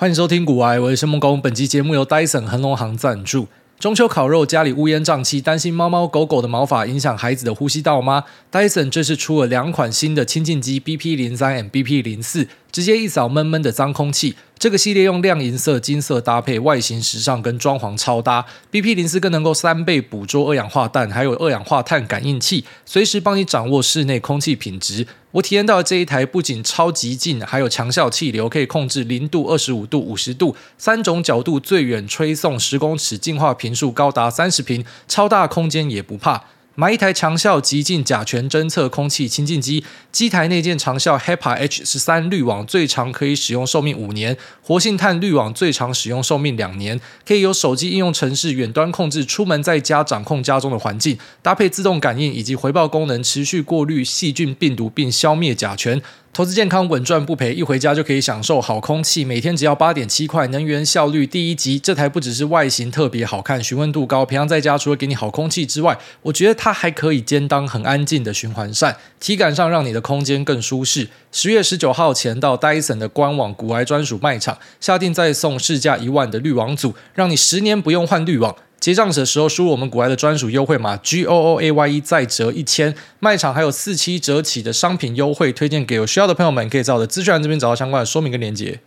欢迎收听古癌，我是申梦工。本期节目由 Dyson 恒隆行赞助。中秋烤肉，家里乌烟瘴气，担心猫猫狗狗的毛发影响孩子的呼吸道吗？Dyson 这次出了两款新的清净机，BP 零三和 BP 零四，直接一扫闷闷的脏空气。这个系列用亮银色、金色搭配，外形时尚，跟装潢超搭。BP 零四更能够三倍捕捉二氧化氮，还有二氧化碳感应器，随时帮你掌握室内空气品质。我体验到的这一台不仅超级净，还有强效气流，可以控制零度、二十五度、五十度三种角度，最远吹送十公尺，净化频数高达三十平，超大空间也不怕。买一台强效极净甲醛侦测空气清净机，机台内建长效 HEPA H 十三滤网，最长可以使用寿命五年；活性炭滤网最长使用寿命两年。可以由手机应用程式远端控制，出门在家掌控家中的环境，搭配自动感应以及回报功能，持续过滤细菌病毒并消灭甲醛。投资健康稳赚不赔，一回家就可以享受好空气，每天只要八点七块，能源效率第一级。这台不只是外形特别好看，询问度高，平常在家除了给你好空气之外，我觉得它还可以兼当很安静的循环扇，体感上让你的空间更舒适。十月十九号前到 Dyson 的官网古癌专属卖场下定再送市价一万的滤网组，让你十年不用换滤网。结账的时候输入我们股癌的专属优惠码 G O O A Y E 再折一千，卖场还有四七折起的商品优惠，推荐给有需要的朋友们，可以在我的资讯栏这边找到相关的说明跟链接。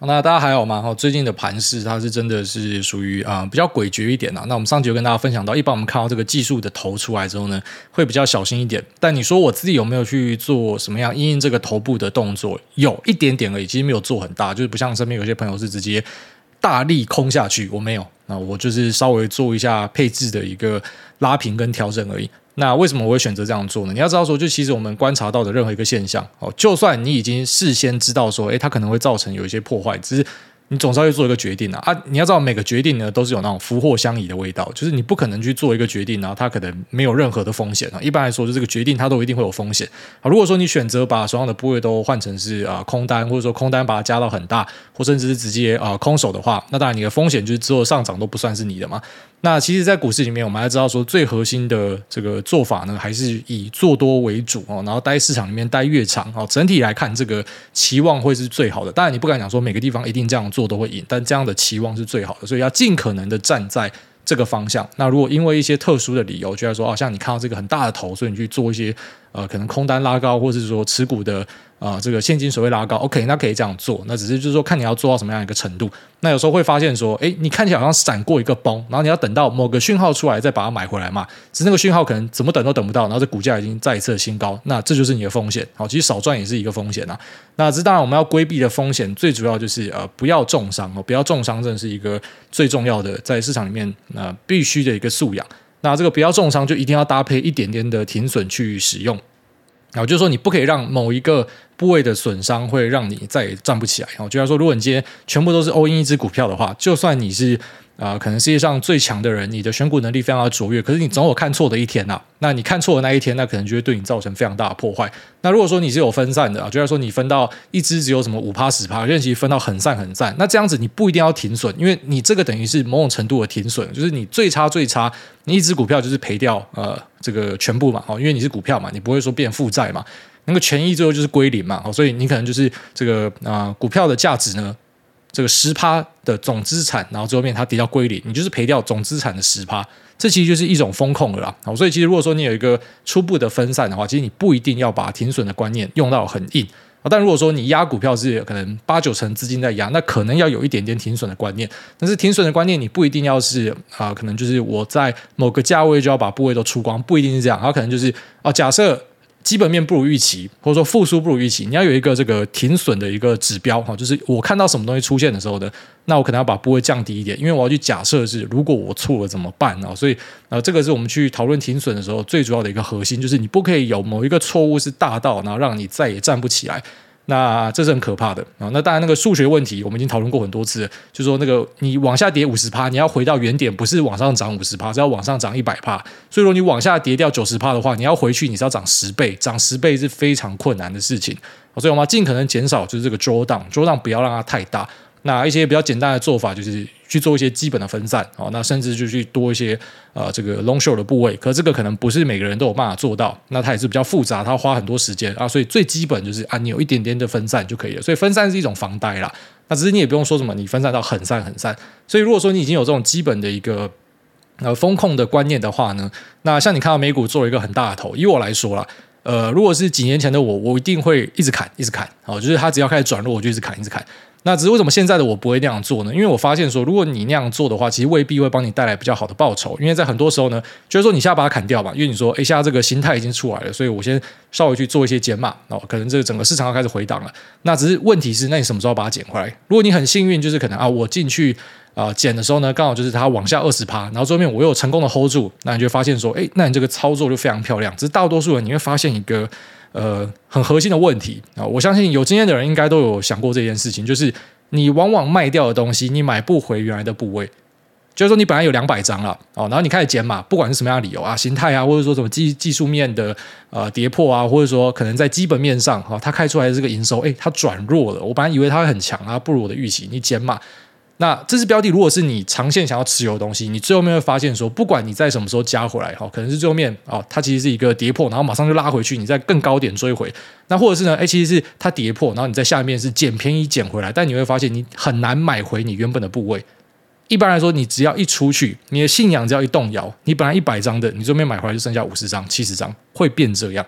那大家还好吗？哈，最近的盘势它是真的是属于啊、比较诡谲一点啊。那我们上集有跟大家分享到，一般我们看到这个技术的头出来之后呢，会比较小心一点。但你说我自己有没有去做什么样因应这个头部的动作？有一点点而已，其实没有做很大，就是不像身边有些朋友是直接。大力空下去，我没有，那我就是稍微做一下配置的一个拉平跟调整而已。那为什么我会选择这样做呢？你要知道说，就其实我们观察到的任何一个现象，哦，就算你已经事先知道说，诶，它可能会造成有一些破坏，只是。你总是要去做一个决定啊！啊，你要知道每个决定呢都是有那种福祸相依的味道，就是你不可能去做一个决定，然后它可能没有任何的风险啊。一般来说，就这个决定它都一定会有风险啊。如果说你选择把手上的部位都换成是啊空单，或者说空单把它加到很大，或甚至是直接啊空手的话，那当然你的风险就是之后上涨都不算是你的嘛。那其实，在股市里面，我们还知道说，最核心的这个做法呢，还是以做多为主哦。然后待市场里面待越长哦，整体来看，这个期望会是最好的。当然，你不敢讲说每个地方一定这样做都会赢，但这样的期望是最好的，所以要尽可能的站在这个方向。那如果因为一些特殊的理由，觉得说，啊，像你看到这个很大的头，所以你去做一些呃，可能空单拉高，或者是说持股的。啊、这个现金水位拉高，OK，那可以这样做。那只是就是说，看你要做到什么样一个程度。那有时候会发现说，诶，你看起来好像闪过一个崩，然后你要等到某个讯号出来再把它买回来嘛。只是那个讯号可能怎么等都等不到，然后这股价已经再一次的新高，那这就是你的风险。好，其实少赚也是一个风险啊。那这当然我们要规避的风险，最主要就是呃不要重伤哦，不要重伤，这是一个最重要的在市场里面呃必须的一个素养。那这个不要重伤，就一定要搭配一点点的停损去使用。然后就是说，你不可以让某一个部位的损伤会让你再也站不起来。然后就像说，如果你今天全部都是 all in 一只股票的话，就算你是。啊、可能世界上最强的人，你的选股能力非常的卓越，可是你总有看错的一天呐、啊。那你看错的那一天，那可能就会对你造成非常大的破坏。那如果说你是有分散的啊，就像说你分到一支只有什么五趴十趴，任其分到很散很散，那这样子你不一定要停损，因为你这个等于是某种程度的停损，就是你最差最差，你一支股票就是赔掉呃这个全部嘛，哦，因为你是股票嘛，你不会说变负债嘛，那个权益最后就是归零嘛，哦，所以你可能就是这个啊、股票的价值呢。这个十趴的总资产，然后最后面它跌到归零，你就是赔掉总资产的十趴，这其实就是一种风控了啦。好，所以其实如果说你有一个初步的分散的话，其实你不一定要把停损的观念用到很硬啊。但如果说你压股票是可能八九成资金在压，那可能要有一点点停损的观念。但是停损的观念你不一定要是啊、可能就是我在某个价位就要把部位都出光，不一定是这样。它可能就是啊、假设。基本面不如预期，或者说复苏不如预期，你要有一个这个停损的一个指标哈，就是我看到什么东西出现的时候呢，那我可能要把部位降低一点，因为我要去假设是如果我错了怎么办啊？所以呃，这个是我们去讨论停损的时候最主要的一个核心，就是你不可以有某一个错误是大到然后让你再也站不起来。那这是很可怕的啊！那当然，那个数学问题我们已经讨论过很多次，就是说那个你往下跌五十趴，你要回到原点，不是往上涨五十趴，是要往上涨一百趴。所以说你往下跌掉九十趴的话，你要回去，你是要涨十倍，涨十倍是非常困难的事情。所以我们要尽可能减少就是这个 drawdown，drawdown 不要让它太大。那一些比较简单的做法就是去做一些基本的分散哦，那甚至就去多一些呃这个 long short 的部位，可这个可能不是每个人都有办法做到，那它也是比较复杂，它花很多时间啊，所以最基本就是啊，你有一点点的分散就可以了，所以分散是一种防呆啦，那只是你也不用说什么你分散到很散很散，所以如果说你已经有这种基本的一个呃风控的观念的话呢，那像你看到美股做了一个很大的头，以我来说啦。呃，如果是几年前的我，我一定会一直砍，一直砍，哦，就是它只要开始转弱，我就一直砍，一直砍。那只是为什么现在的我不会那样做呢？因为我发现说，如果你那样做的话，其实未必会帮你带来比较好的报酬。因为在很多时候呢，就是说你现在把它砍掉吧，因为你说，哎，现在这个形态已经出来了，所以我先稍微去做一些减码，哦，可能这个整个市场要开始回档了。那只是问题是，那你什么时候把它捡回来？如果你很幸运，就是可能啊，我进去。啊，减、的时候呢，刚好就是它往下二十趴，然后最后面我又成功的 hold 住，那你就发现说，哎，那你这个操作就非常漂亮。只是大多数人你会发现一个呃很核心的问题啊、我相信有经验的人应该都有想过这件事情，就是你往往卖掉的东西，你买不回原来的部位。就是说你本来有两百张了哦，然后你开始减码，不管是什么样的理由啊，形态啊，或者说什么技技术面的呃跌破啊，或者说可能在基本面上哈、它开出来的这个营收，哎，它转弱了。我本来以为它会很强啊，不如我的预期，你减码。那这支标的，如果是你长线想要持有的东西，你最后面会发现说，不管你在什么时候加回来，哈，可能是最后面啊，它其实是一个跌破，然后马上就拉回去，你再更高点追回。那或者是呢，哎，其实是它跌破，然后你在下面是捡便宜捡回来，但你会发现你很难买回你原本的部位。一般来说，你只要一出去，你的信仰只要一动摇，你本来一百张的，你最后面买回来就剩下五十张、七十张，会变这样。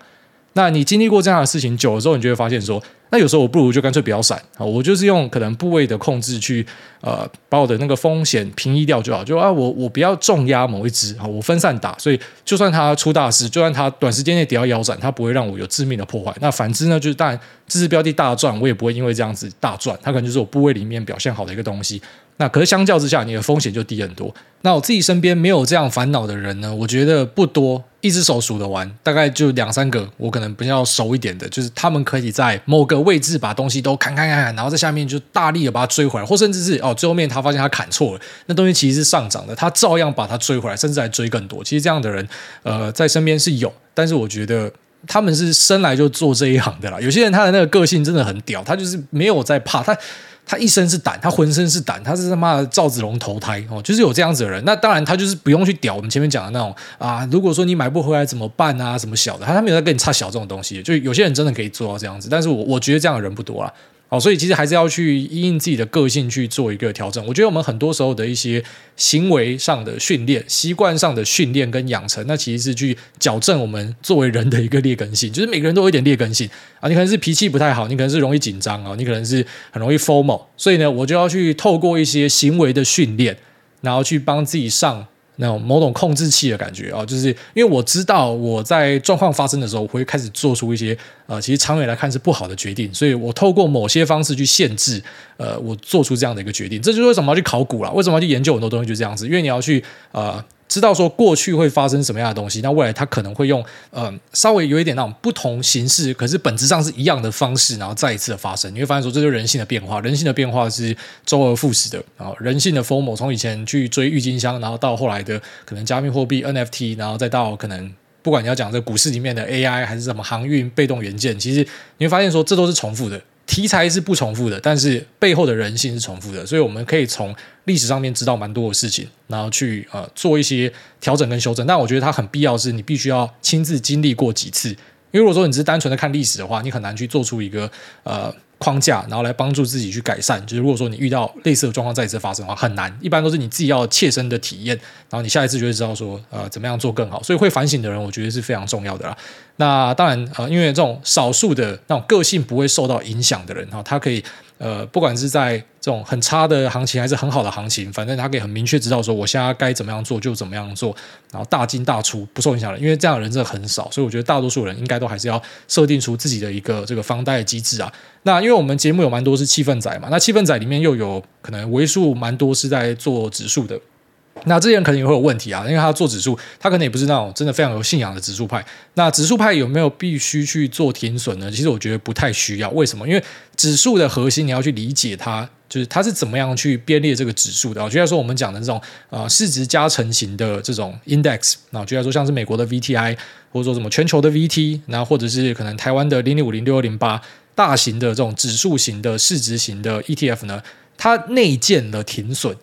那你经历过这样的事情久了之后，你就会发现说，那有时候我不如就干脆不要闪啊，我就是用可能部位的控制去呃把我的那个风险平移掉就好，就啊我我不要重压某一只啊，我分散打，所以就算它出大事，就算它短时间内跌到腰斩，它不会让我有致命的破坏。那反之呢，就是当然这支标的大赚，我也不会因为这样子大赚，它可能就是我部位里面表现好的一个东西。那可是相较之下，你的风险就低很多。那我自己身边没有这样烦恼的人呢，我觉得不多，一只手数得完，大概就两三个。我可能比较熟一点的，就是他们可以在某个位置把东西都砍砍砍砍，然后在下面就大力的把它追回来，或甚至是哦，最后面他发现他砍错了，那东西其实是上涨的，他照样把它追回来，甚至还追更多。其实这样的人，呃，在身边是有，但是我觉得他们是生来就做这一行的啦。有些人他的那个个性真的很屌，他就是没有在怕他。他一身是胆，他浑身是胆，他是他妈的赵子龙投胎哦，就是有这样子的人。那当然，他就是不用去屌我们前面讲的那种啊。如果说你买不回来怎么办啊？什么小的，他他没有在跟你差小这种东西。就有些人真的可以做到这样子，但是我我觉得这样的人不多啊。哦，所以其实还是要去因应自己的个性去做一个调整。我觉得我们很多时候的一些行为上的训练、习惯上的训练跟养成，那其实是去矫正我们作为人的一个劣根性。就是每个人都有一点劣根性啊，你可能是脾气不太好，你可能是容易紧张啊，你可能是很容易 formal。所以呢，我就要去透过一些行为的训练，然后去帮自己上。那种某种控制器的感觉啊，就是因为我知道我在状况发生的时候，我会开始做出一些呃，其实长远来看是不好的决定，所以我透过某些方式去限制呃，我做出这样的一个决定。这就是为什么要去考古了，为什么要去研究很多东西，就这样子，因为你要去啊。知道说过去会发生什么样的东西，那未来它可能会用呃稍微有一点那种不同形式，可是本质上是一样的方式，然后再一次的发生。你会发现说，这就是人性的变化，人性的变化是周而复始的啊。人性的 FOMO 从以前去追郁金香，然后到后来的可能加密货币 NFT，然后再到可能不管你要讲这股市里面的 AI 还是什么航运被动元件，其实你会发现说，这都是重复的。题材是不重复的，但是背后的人性是重复的，所以我们可以从历史上面知道蛮多的事情，然后去呃做一些调整跟修正。但我觉得它很必要，是你必须要亲自经历过几次，因为如果说你只是单纯的看历史的话，你很难去做出一个呃。框架，然后来帮助自己去改善。就是如果说你遇到类似的状况再一次发生的话，很难。一般都是你自己要切身的体验，然后你下一次就会知道说，呃，怎么样做更好。所以会反省的人，我觉得是非常重要的啦。那当然，呃，因为这种少数的那种个性不会受到影响的人，哈，他可以。呃，不管是在这种很差的行情还是很好的行情，反正他可以很明确知道说，我现在该怎么样做就怎么样做，然后大进大出不受影响的。因为这样的人真的很少，所以我觉得大多数人应该都还是要设定出自己的一个这个防呆机制啊。那因为我们节目有蛮多是气氛仔嘛，那气氛仔里面又有可能为数蛮多是在做指数的。那这些人可能也会有问题啊，因为他做指数，他可能也不是那种真的非常有信仰的指数派。那指数派有没有必须去做停损呢？其实我觉得不太需要。为什么？因为指数的核心你要去理解它，就是它是怎么样去编列这个指数的。就像说我们讲的这种呃市值加成型的这种 index，那就像说像是美国的 VTI，或者说什么全球的 VT，然后或者是可能台湾的零零五零六二零八，大型的这种指数型的市值型的 ETF 呢？它内建了停损，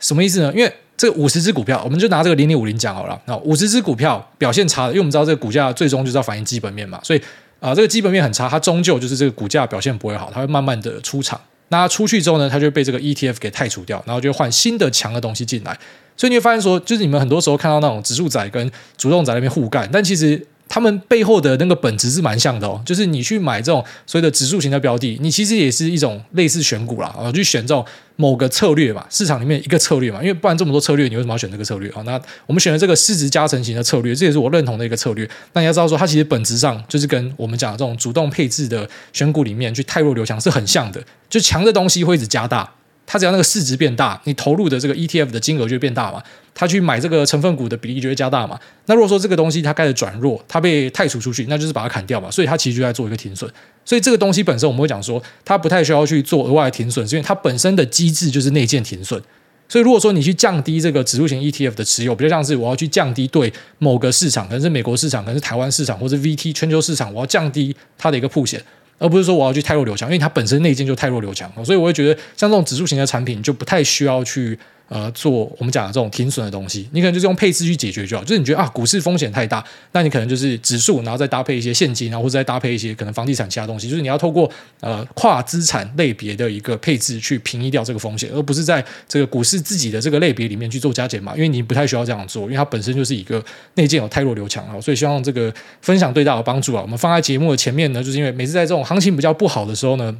什么意思呢？因为这五十只股票，我们就拿这个零零五零讲好了。那五十只股票表现差的，因为我们知道这个股价最终就是要反映基本面嘛，所以啊、这个基本面很差，它终究就是这个股价表现不会好，它会慢慢的出场。那出去之后呢，它就被这个 ETF 给汰除掉，然后就换新的强的东西进来。所以你会发现说，就是你们很多时候看到那种指数仔跟主动仔那边互干，但其实。他们背后的那个本质是蛮像的哦，就是你去买这种所谓的指数型的标的，你其实也是一种类似选股啦，啊，去选这种某个策略嘛，市场里面一个策略嘛，因为不然这么多策略，你为什么要选这个策略啊？那我们选了这个市值加成型的策略，这也是我认同的一个策略。那你要知道说，它其实本质上就是跟我们讲的这种主动配置的选股里面去汰弱留强是很像的，就强的东西会一直加大。它只要那个市值变大，你投入的这个 ETF 的金额就会变大嘛，它去买这个成分股的比例就会加大嘛。那如果说这个东西它开始转弱，它被汰除出去，那就是把它砍掉嘛。所以它其实就在做一个停损。所以这个东西本身我们会讲说，它不太需要去做额外的停损，因为它本身的机制就是内建停损。所以如果说你去降低这个指数型 ETF 的持有，比较像是我要去降低对某个市场，可能是美国市场，可能是台湾市场，或者 VT 全球市场，我要降低它的一个铺险。而不是说我要去太弱留强，因为它本身内建就太弱留强，所以我会觉得像这种指数型的产品就不太需要去。呃，做我们讲的这种停损的东西，你可能就是用配置去解决就好。就是你觉得啊，股市风险太大，那你可能就是指数，然后再搭配一些现金，然后或者再搭配一些可能房地产其他东西。就是你要透过呃跨资产类别的一个配置去平移掉这个风险，而不是在这个股市自己的这个类别里面去做加减嘛。因为你不太需要这样做，因为它本身就是一个内建有太弱留强啊。所以希望这个分享对大家有帮助啊。我们放在节目的前面呢，就是因为每次在这种行情比较不好的时候呢。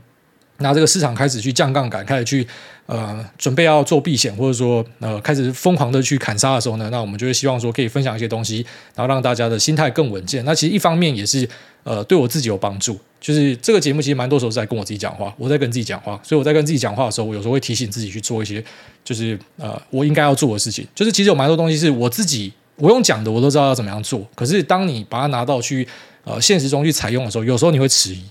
拿这个市场开始去降杠杆，开始去呃准备要做避险，或者说呃开始疯狂的去砍杀的时候呢，那我们就会希望说可以分享一些东西，然后让大家的心态更稳健。那其实一方面也是呃对我自己有帮助，就是这个节目其实蛮多时候在跟我自己讲话，我在跟自己讲话，所以我在跟自己讲话的时候，我有时候会提醒自己去做一些就是呃我应该要做的事情。就是其实有蛮多东西是我自己我用讲的我都知道要怎么样做，可是当你把它拿到去呃现实中去采用的时候，有时候你会迟疑。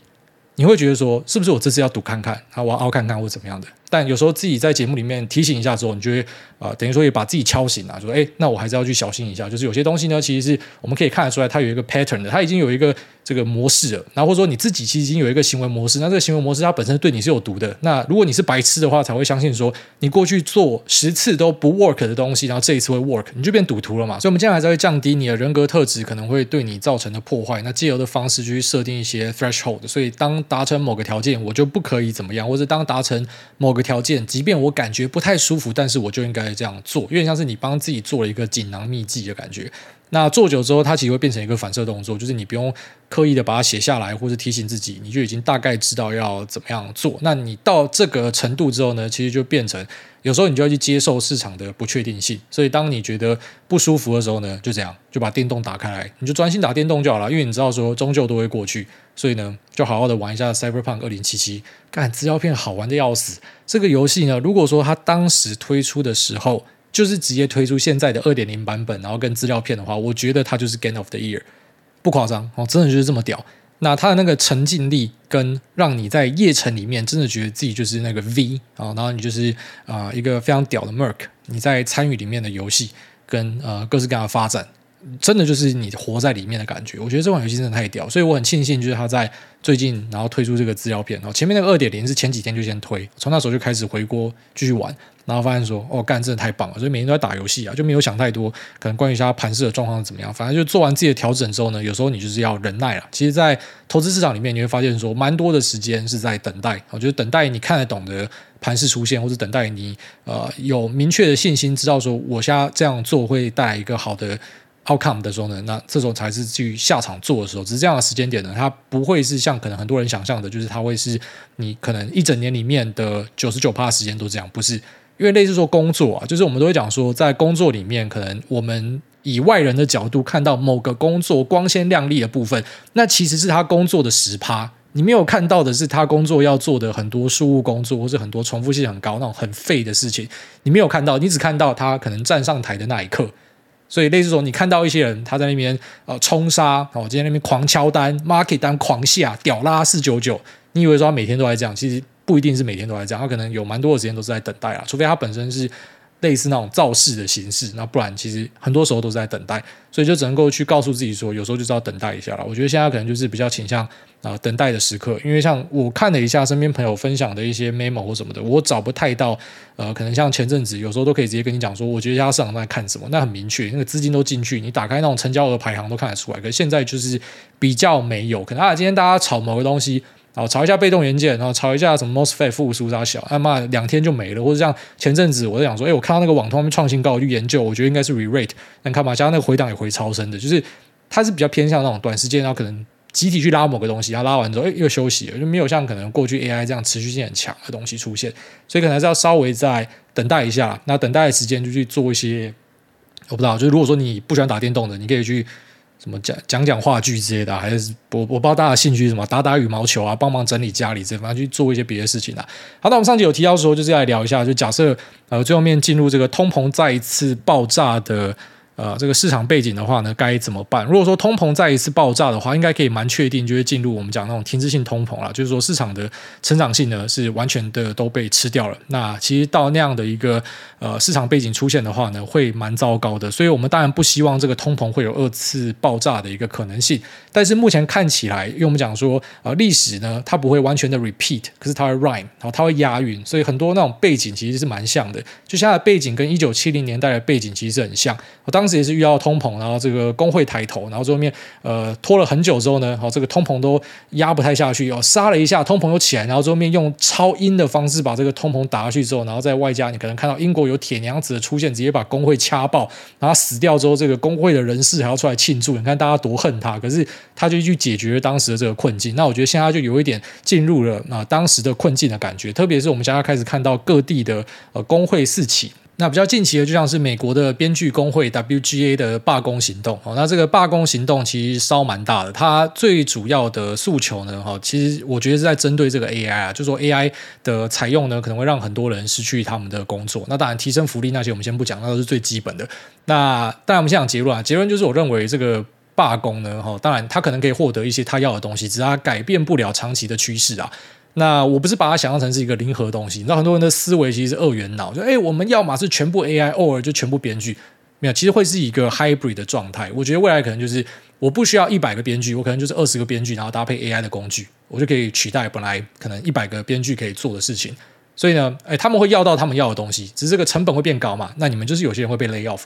你会觉得说，是不是我这次要赌看看，啊，我要凹看看或怎么样的？但有时候自己在节目里面提醒一下之后，你就会啊、等于说也把自己敲醒了，说，哎，那我还是要去小心一下。就是有些东西呢，其实是我们可以看得出来，它有一个 pattern 的，它已经有一个这个模式。然后或者说你自己其实已经有一个行为模式，那这个行为模式它本身对你是有毒的。那如果你是白痴的话，才会相信说你过去做十次都不 work 的东西，然后这一次会 work，你就变赌徒了嘛。所以，我们接下来还是会降低你的人格特质可能会对你造成的破坏。那借由的方式就去设定一些 threshold。所以，当达成某个条件，我就不可以怎么样；或者当达成某个条件，即便我感觉不太舒服，但是我就应该这样做，有点像是你帮自己做了一个锦囊秘籍的感觉。那做久之后，它其实会变成一个反射动作，就是你不用刻意的把它写下来，或者提醒自己，你就已经大概知道要怎么样做。那你到这个程度之后呢，其实就变成有时候你就要去接受市场的不确定性。所以当你觉得不舒服的时候呢，就这样就把电动打开来，你就专心打电动就好了，因为你知道说终究都会过去。所以呢，就好好的玩一下 Cyberpunk 二零七七，看资料片好玩的要死。这个游戏呢，如果说它当时推出的时候，就是直接推出现在的二点零版本，然后跟资料片的话，我觉得它就是 Game of the Year，不夸张哦，真的就是这么屌。那它的那个沉浸力跟让你在夜城里面真的觉得自己就是那个 V 啊，然后你就是啊、一个非常屌的 Merk，你在参与里面的游戏跟呃各式各样的发展。真的就是你活在里面的感觉，我觉得这款游戏真的太屌，所以我很庆幸，就是他在最近然后推出这个资料片，然后前面那个二点零是前几天就先推，从那时候就开始回锅继续玩，然后发现说哦干真的太棒了，所以每天都在打游戏啊，就没有想太多，可能关于它盘势的状况怎么样，反正就做完自己的调整之后呢，有时候你就是要忍耐了。其实，在投资市场里面，你会发现说蛮多的时间是在等待，我觉得等待你看得懂的盘势出现，或者等待你呃有明确的信心，知道说我现在这样做会带来一个好的。Outcome 的时候呢，那这种才是去下场做的时候。只是这样的时间点呢，它不会是像可能很多人想象的，就是它会是你可能一整年里面的九十九趴时间都这样。不是，因为类似说工作啊，就是我们都会讲说，在工作里面，可能我们以外人的角度看到某个工作光鲜亮丽的部分，那其实是他工作的十趴。你没有看到的是他工作要做的很多事务工作，或是很多重复性很高那种很废的事情。你没有看到，你只看到他可能站上台的那一刻。所以类似说，你看到一些人他在那边呃冲杀哦，今天那边狂敲单，market 单狂下，屌拉四九九，你以为说他每天都在这样？其实不一定是每天都在这样，他可能有蛮多的时间都是在等待啊，除非他本身是类似那种造势的形式，那不然其实很多时候都是在等待，所以就只能够去告诉自己说，有时候就是要等待一下了。我觉得现在可能就是比较倾向啊、等待的时刻，因为像我看了一下身边朋友分享的一些 memo 或什么的，我找不太到呃，可能像前阵子有时候都可以直接跟你讲说，我觉得现在市场在看什么，那很明确，那个资金都进去，你打开那种成交额排行都看得出来。可是现在就是比较没有，可能啊今天大家炒某个东西。然后炒一下被动元件，然后炒一下什么 MOSFET 复苏啥小，他妈两天就没了。或者像前阵子我在想说，哎，我看到那个网通创新高，我去研究，我觉得应该是 re-rate。但看嘛，加上那个回档也回超深的，就是它是比较偏向那种短时间，然后可能集体去拉某个东西，然后拉完之后，哎，又休息了，就没有像可能过去 AI 这样持续性很强的东西出现。所以可能还是要稍微再等待一下。那等待的时间就去做一些，我不知道，就是如果说你不喜欢打电动的，你可以去。什么讲讲讲话剧之类的，还是我我不知道大家兴趣是什么，打打羽毛球啊，帮忙整理家里这，反正去做一些别的事情啊。好，那我们上集有提到说，就是来聊一下，就假设呃最后面进入这个通膨再一次爆炸的。呃，这个市场背景的话呢，该怎么办？如果说通膨再一次爆炸的话，应该可以蛮确定就会进入我们讲那种停滞性通膨了，就是说市场的成长性呢是完全的都被吃掉了。那其实到那样的一个呃市场背景出现的话呢，会蛮糟糕的。所以我们当然不希望这个通膨会有二次爆炸的一个可能性。但是目前看起来，因为我们讲说呃历史呢，它不会完全的 repeat，可是它会 rhyme，然后它会押韵，所以很多那种背景其实是蛮像的。就现在的背景跟一九七零年代的背景其实是很像。我当时也是遇到通膨，然后这个工会抬头，然后最后面呃拖了很久之后呢，好这个通膨都压不太下去，哦杀了一下，通膨又起来，然后最后面用超音的方式把这个通膨打下去之后，然后在外加你可能看到英国有铁娘子的出现，直接把工会掐爆，然后死掉之后，这个工会的人士还要出来庆祝，你看大家多恨他，可是他就去解决当时的这个困境。那我觉得现在就有一点进入了啊当时的困境的感觉，特别是我们现在开始看到各地的呃工会四起。那比较近期的，就像是美国的编剧工会 WGA 的罢工行动。哦，那这个罢工行动其实烧蛮大的。它最主要的诉求呢，哈，其实我觉得是在针对这个 AI 啊，就说 AI 的采用呢，可能会让很多人失去他们的工作。那当然，提升福利那些我们先不讲，那都是最基本的。那当然，我们先讲结论啊。结论就是，我认为这个罢工呢，哈，当然他可能可以获得一些他要的东西，只是他改变不了长期的趋势啊。那我不是把它想象成是一个零和东西，你知道很多人的思维其实是二元脑，就哎，我们要么是全部 AI，偶尔就全部编剧，没有，其实会是一个 hybrid 的状态。我觉得未来可能就是我不需要一百个编剧，我可能就是二十个编剧，然后搭配 AI 的工具，我就可以取代本来可能一百个编剧可以做的事情。所以呢，哎，他们会要到他们要的东西，只是这个成本会变高嘛？那你们就是有些人会被 lay off。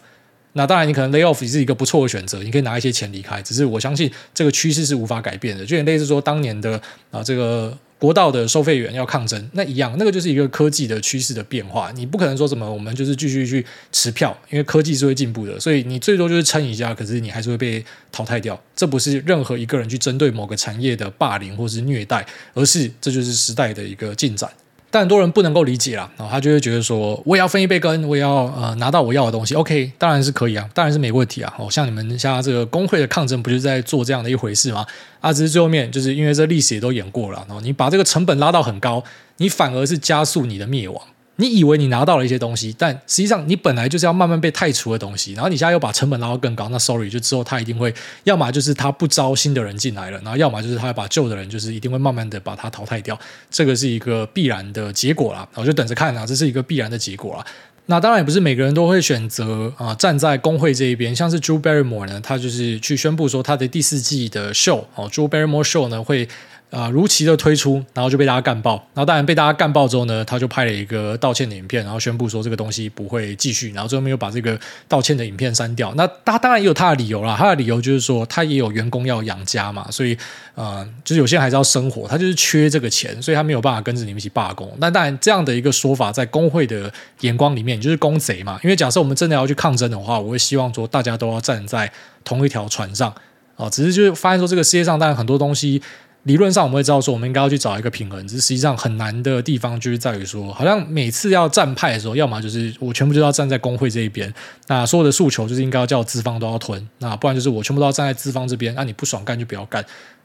那当然，你可能 lay off 也是一个不错的选择，你可以拿一些钱离开。只是我相信这个趋势是无法改变的，就有点类似说当年的啊这个。国道的收费员要抗争，那一样，那个就是一个科技的趋势的变化。你不可能说什么，我们就是继续去持票，因为科技是会进步的，所以你最多就是撑一下，可是你还是会被淘汰掉。这不是任何一个人去针对某个产业的霸凌或是虐待，而是这就是时代的一个进展。但很多人不能够理解啦，然后他就会觉得说，我也要分一杯羹，我也要呃拿到我要的东西。OK，当然是可以啊，当然是没问题啊。哦，像你们像这个工会的抗争，不就是在做这样的一回事吗？啊，只是最后面就是因为这历史也都演过了，然后你把这个成本拉到很高，你反而是加速你的灭亡。你以为你拿到了一些东西，但实际上你本来就是要慢慢被汰除的东西，然后你现在又把成本拉到更高，那 sorry，就之后他一定会，要么就是他不招新的人进来了，然后要么就是他要把旧的人，就是一定会慢慢的把他淘汰掉，这个是一个必然的结果啦，我就等着看啊，这是一个必然的结果啦。那当然也不是每个人都会选择啊站在工会这一边，像是 Drew Barrymore 呢，他就是去宣布说他的第四季的 show 哦，Drew Barrymore Show 呢会。啊，如期的推出，然后就被大家干爆。然后当然被大家干爆之后呢，他就拍了一个道歉的影片，然后宣布说这个东西不会继续。然后最后面又把这个道歉的影片删掉。那他当然也有他的理由啦，他的理由就是说他也有员工要养家嘛，所以呃，就是有些人还是要生活，他就是缺这个钱，所以他没有办法跟着你们一起罢工。那当然这样的一个说法，在工会的眼光里面，就是公贼嘛。因为假设我们真的要去抗争的话，我会希望说大家都要站在同一条船上啊。只是就是发现说这个世界上当然很多东西。理论上我们会知道说，我们应该要去找一个平衡，只是实际上很难的地方就是在于说，好像每次要站派的时候，要么就是我全部就要站在工会这一边，那所有的诉求就是应该要叫资方都要吞，那不然就是我全部都要站在资方这边，那你不爽干就不要干。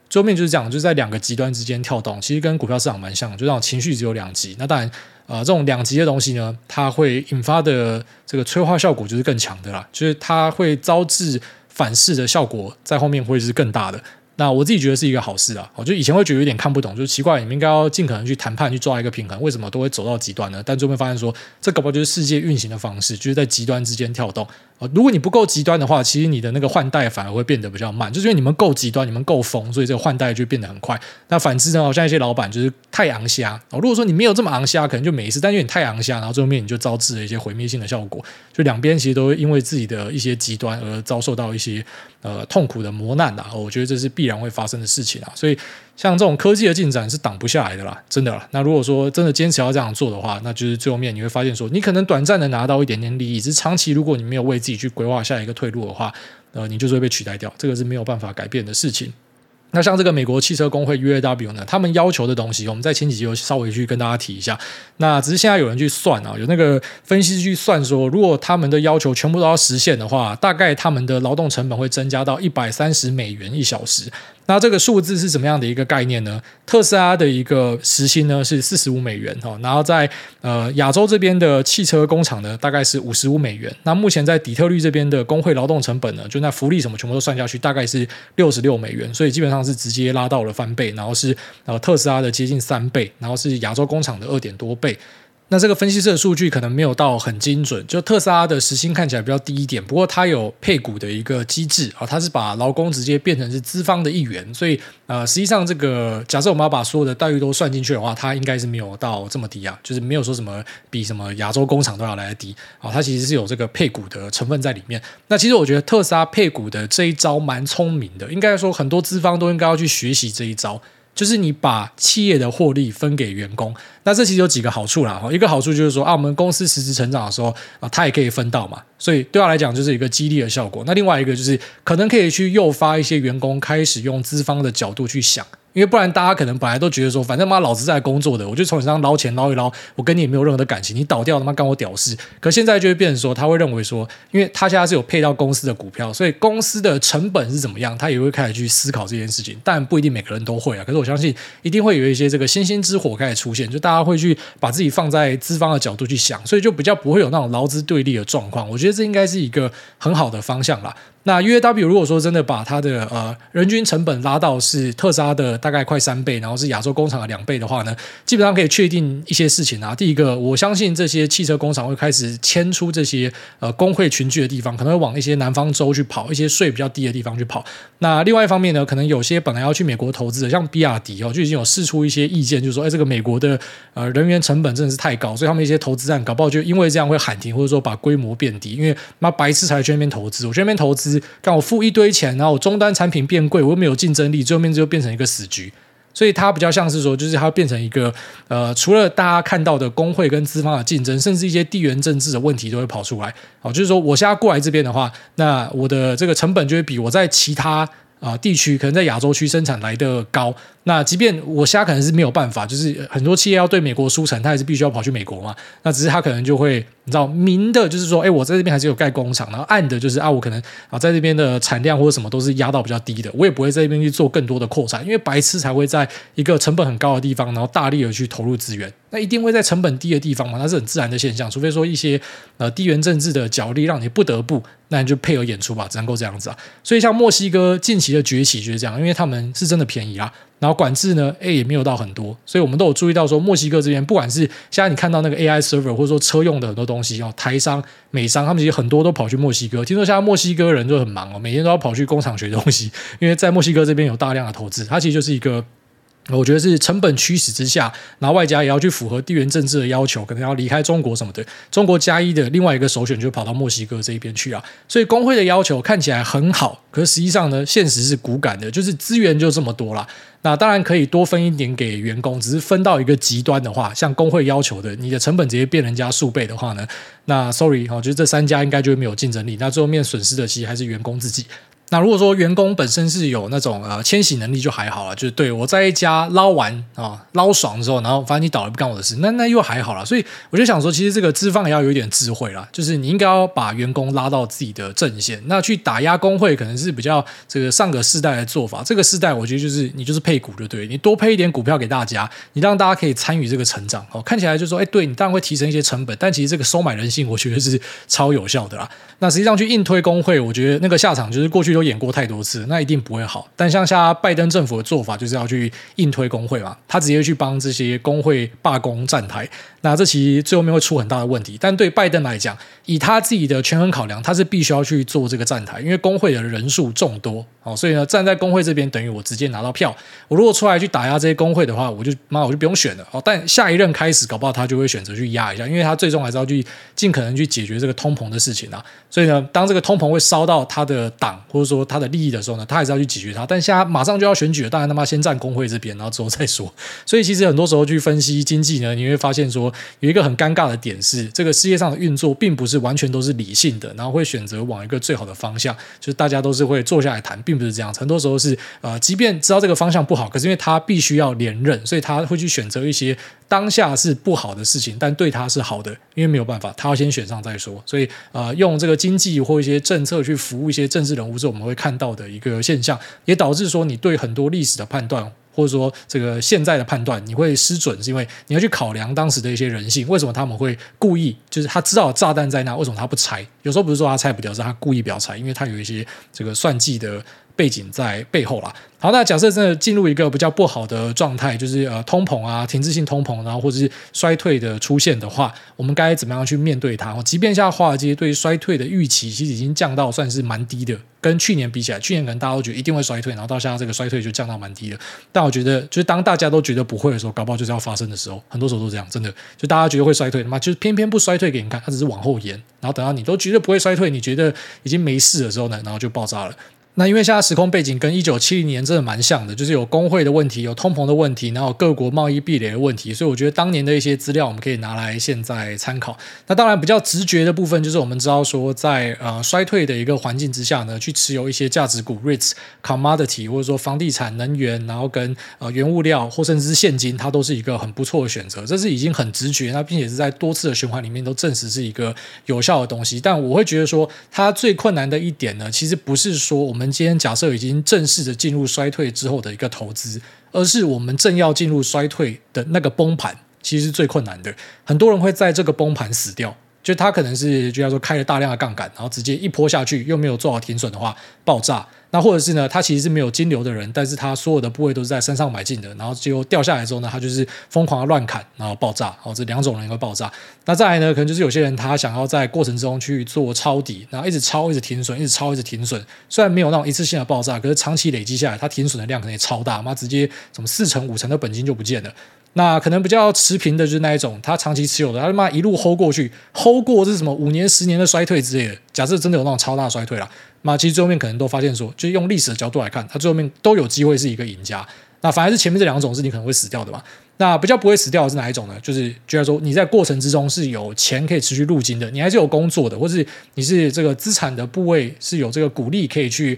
最后面就是讲，就是在两个极端之间跳动，其实跟股票市场蛮像，就这种情绪只有两极。那当然，呃，这种两极的东西呢，它会引发的这个催化效果就是更强的啦，就是它会招致反噬的效果在后面会是更大的。那我自己觉得是一个好事啊。我就以前会觉得有点看不懂，就是奇怪，你们应该要尽可能去谈判，去抓一个平衡，为什么都会走到极端呢？但最后发现说，这搞不好就是世界运行的方式，就是在极端之间跳动。如果你不够极端的话，其实你的那个换代反而会变得比较慢，就是因为你们够极端，你们够疯，所以这个换代就变得很快。那反之呢，好像一些老板就是太昂虾哦。如果说你没有这么昂虾，可能就没事，但因为你太昂虾，然后最后面你就招致了一些毁灭性的效果。就两边其实都会因为自己的一些极端而遭受到一些呃痛苦的磨难啊。我觉得这是必然会发生的事情啊。所以像这种科技的进展是挡不下来的啦，真的啦。那如果说真的坚持要这样做的话，那就是最后面你会发现说，你可能短暂的拿到一点点利益，只是长期如果你没有为自己去规划下一个退路的话，呃，你就是会被取代掉，这个是没有办法改变的事情。那像这个美国汽车工会 UAW 呢，他们要求的东西，我们在前几集有稍微去跟大家提一下。那只是现在有人去算啊，有那个分析去算说，如果他们的要求全部都要实现的话，大概他们的劳动成本会增加到一百三十美元一小时。那这个数字是怎么样的一个概念呢？特斯拉的一个时薪呢是四十五美元哈，然后在呃亚洲这边的汽车工厂呢大概是五十五美元。那目前在底特律这边的工会劳动成本呢，就那福利什么全部都算下去，大概是六十六美元。所以基本上是直接拉到了翻倍，然后是呃特斯拉的接近三倍，然后是亚洲工厂的二点多倍。那这个分析师的数据可能没有到很精准，就特斯拉的时薪看起来比较低一点，不过它有配股的一个机制啊，它是把劳工直接变成是资方的一员，所以呃，实际上这个假设我们要把所有的待遇都算进去的话，它应该是没有到这么低啊，就是没有说什么比什么亚洲工厂都要来得低啊，它其实是有这个配股的成分在里面。那其实我觉得特斯拉配股的这一招蛮聪明的，应该说很多资方都应该要去学习这一招。就是你把企业的获利分给员工，那这其实有几个好处啦。一个好处就是说啊，我们公司实质成长的时候啊，他也可以分到嘛，所以对他来讲就是一个激励的效果。那另外一个就是可能可以去诱发一些员工开始用资方的角度去想。因为不然，大家可能本来都觉得说，反正妈老子在工作的，我就从你身上捞钱捞一捞，我跟你也没有任何的感情，你倒掉他妈干我屌事。可现在就会变成说，他会认为说，因为他现在是有配到公司的股票，所以公司的成本是怎么样，他也会开始去思考这件事情。但不一定每个人都会啊，可是我相信一定会有一些这个星星之火开始出现，就大家会去把自己放在资方的角度去想，所以就比较不会有那种劳资对立的状况。我觉得这应该是一个很好的方向啦。那 UAW 如果说真的把它的呃人均成本拉到是特斯拉的大概快三倍，然后是亚洲工厂的两倍的话呢，基本上可以确定一些事情啊。第一个，我相信这些汽车工厂会开始迁出这些呃工会群聚的地方，可能会往一些南方州去跑，一些税比较低的地方去跑。那另外一方面呢，可能有些本来要去美国投资的，像比亚迪哦，就已经有试出一些意见，就是说，哎，这个美国的呃人员成本真的是太高，所以他们一些投资案搞不好就因为这样会喊停，或者说把规模变低，因为妈白痴才去那边投资，我去那边投资，干我付一堆钱，然后我终端产品变贵，我又没有竞争力，最后面就变成一个死局。所以它比较像是说，就是它变成一个呃，除了大家看到的工会跟资方的竞争，甚至一些地缘政治的问题都会跑出来。哦，就是说我现在过来这边的话，那我的这个成本就会比我在其他啊、地区可能在亚洲区生产来的高。那即便我现在可能是没有办法，就是很多企业要对美国输成，他还是必须要跑去美国嘛。那只是他可能就会，你知道，明的就是说，哎，我在这边还是有盖工厂，然后暗的就是啊，我可能啊在这边的产量或者什么都是压到比较低的，我也不会在这边去做更多的扩产，因为白痴才会在一个成本很高的地方，然后大力的去投入资源。那一定会在成本低的地方嘛，那是很自然的现象，除非说一些呃地缘政治的角力让你不得不，那你就配合演出吧，只能够这样子啊。所以像墨西哥近期的崛起就是这样，因为他们是真的便宜啦。然后管制呢，诶也没有到很多，所以我们都有注意到说，墨西哥这边不管是现在你看到那个 AI server，或者说车用的很多东西哦，台商、美商，他们其实很多都跑去墨西哥。听说现在墨西哥人就很忙哦，每天都要跑去工厂学东西，因为在墨西哥这边有大量的投资，它其实就是一个。我觉得是成本驱使之下，然后外加也要去符合地缘政治的要求，可能要离开中国什么的。中国加一的另外一个首选就跑到墨西哥这一边去啊。所以工会的要求看起来很好，可是实际上呢，现实是骨感的，就是资源就这么多啦。那当然可以多分一点给员工，只是分到一个极端的话，像工会要求的，你的成本直接变人家数倍的话呢，那 sorry 哈，就是这三家应该就没有竞争力。那最后面损失的其实还是员工自己。那如果说员工本身是有那种呃迁徙能力就还好了，就是对我在一家捞完啊捞爽之后，然后反正你倒了不干我的事，那那又还好了。所以我就想说，其实这个资方也要有一点智慧啦，就是你应该要把员工拉到自己的阵线，那去打压工会可能是比较这个上个世代的做法。这个世代我觉得就是你就是配股就对，你多配一点股票给大家，你让大家可以参与这个成长哦。看起来就说哎，对你当然会提升一些成本，但其实这个收买人性，我觉得是超有效的啦。那实际上去硬推工会，我觉得那个下场就是过去有演过太多次，那一定不会好。但像下拜登政府的做法，就是要去硬推工会嘛，他直接去帮这些工会罢工站台，那这其实最后面会出很大的问题。但对拜登来讲，以他自己的权衡考量，他是必须要去做这个站台，因为工会的人数众多，哦，所以呢，站在工会这边等于我直接拿到票。我如果出来去打压这些工会的话，我就妈我就不用选了。哦，但下一任开始，搞不好他就会选择去压一下，因为他最终还是要去尽可能去解决这个通膨的事情啊。所以呢，当这个通膨会烧到他的党或者说他的利益的时候呢，他还是要去解决它。但现在马上就要选举了，当然他妈先站工会这边，然后之后再说。所以其实很多时候去分析经济呢，你会发现说有一个很尴尬的点是，这个世界上的运作并不是完全都是理性的，然后会选择往一个最好的方向，就是大家都是会坐下来谈，并不是这样。很多时候是呃，即便知道这个方向不好，可是因为他必须要连任，所以他会去选择一些当下是不好的事情，但对他是好的，因为没有办法，他要先选上再说。所以呃，用这个经济或一些政策去服务一些政治人物，是我们我们会看到的一个现象，也导致说你对很多历史的判断，或者说这个现在的判断，你会失准，是因为你要去考量当时的一些人性，为什么他们会故意，就是他知道炸弹在那，为什么他不拆？有时候不是说他拆不掉，是他故意不要拆，因为他有一些这个算计的。背景在背后啦。好，那假设真的进入一个比较不好的状态，就是呃通膨啊，停滞性通膨，然后或者是衰退的出现的话，我们该怎么样去面对它？即便像华尔街对于衰退的预期其实已经降到算是蛮低的，跟去年比起来，去年可能大家都觉得一定会衰退，然后到现在这个衰退就降到蛮低的。但我觉得，就是当大家都觉得不会的时候，搞不好就是要发生的时候，很多时候都这样，真的，就大家觉得会衰退，他妈就是偏偏不衰退给你看，它只是往后延，然后等到你都觉得不会衰退，你觉得已经没事的时候呢，然后就爆炸了。那因为现在时空背景跟一九七零年真的蛮像的，就是有工会的问题，有通膨的问题，然后各国贸易壁垒的问题，所以我觉得当年的一些资料我们可以拿来现在参考。那当然比较直觉的部分就是我们知道说在，在呃衰退的一个环境之下呢，去持有一些价值股 REITs、commodity 或者说房地产、能源，然后跟呃原物料或甚至是现金，它都是一个很不错的选择。这是已经很直觉，那并且是在多次的循环里面都证实是一个有效的东西。但我会觉得说，它最困难的一点呢，其实不是说我们我们今天假设已经正式的进入衰退之后的一个投资，而是我们正要进入衰退的那个崩盘，其实是最困难的。很多人会在这个崩盘死掉，就他可能是就要说开了大量的杠杆，然后直接一波下去，又没有做好停损的话，爆炸。那或者是呢，他其实是没有金流的人，但是他所有的部位都是在山上买进的，然后结果掉下来之后呢，他就是疯狂的乱砍，然后爆炸，哦，这两种人会爆炸。那再来呢，可能就是有些人他想要在过程中去做抄底，然后一直抄，一直停损，一直抄，一直停损。虽然没有那种一次性的爆炸，可是长期累积下来，他停损的量可能也超大，妈直接什么四成五成的本金就不见了。那可能比较持平的就是那一种，他长期持有的，他他妈一路 hold 过去，hold 过是什么五年、十年的衰退之类的。假设真的有那种超大衰退了。那其实最后面可能都发现说，就用历史的角度来看，它最后面都有机会是一个赢家。那反而是前面这两种是你可能会死掉的嘛。那比较不会死掉的是哪一种呢？就是觉得说你在过程之中是有钱可以持续入金的，你还是有工作的，或是你是这个资产的部位是有这个鼓励可以去，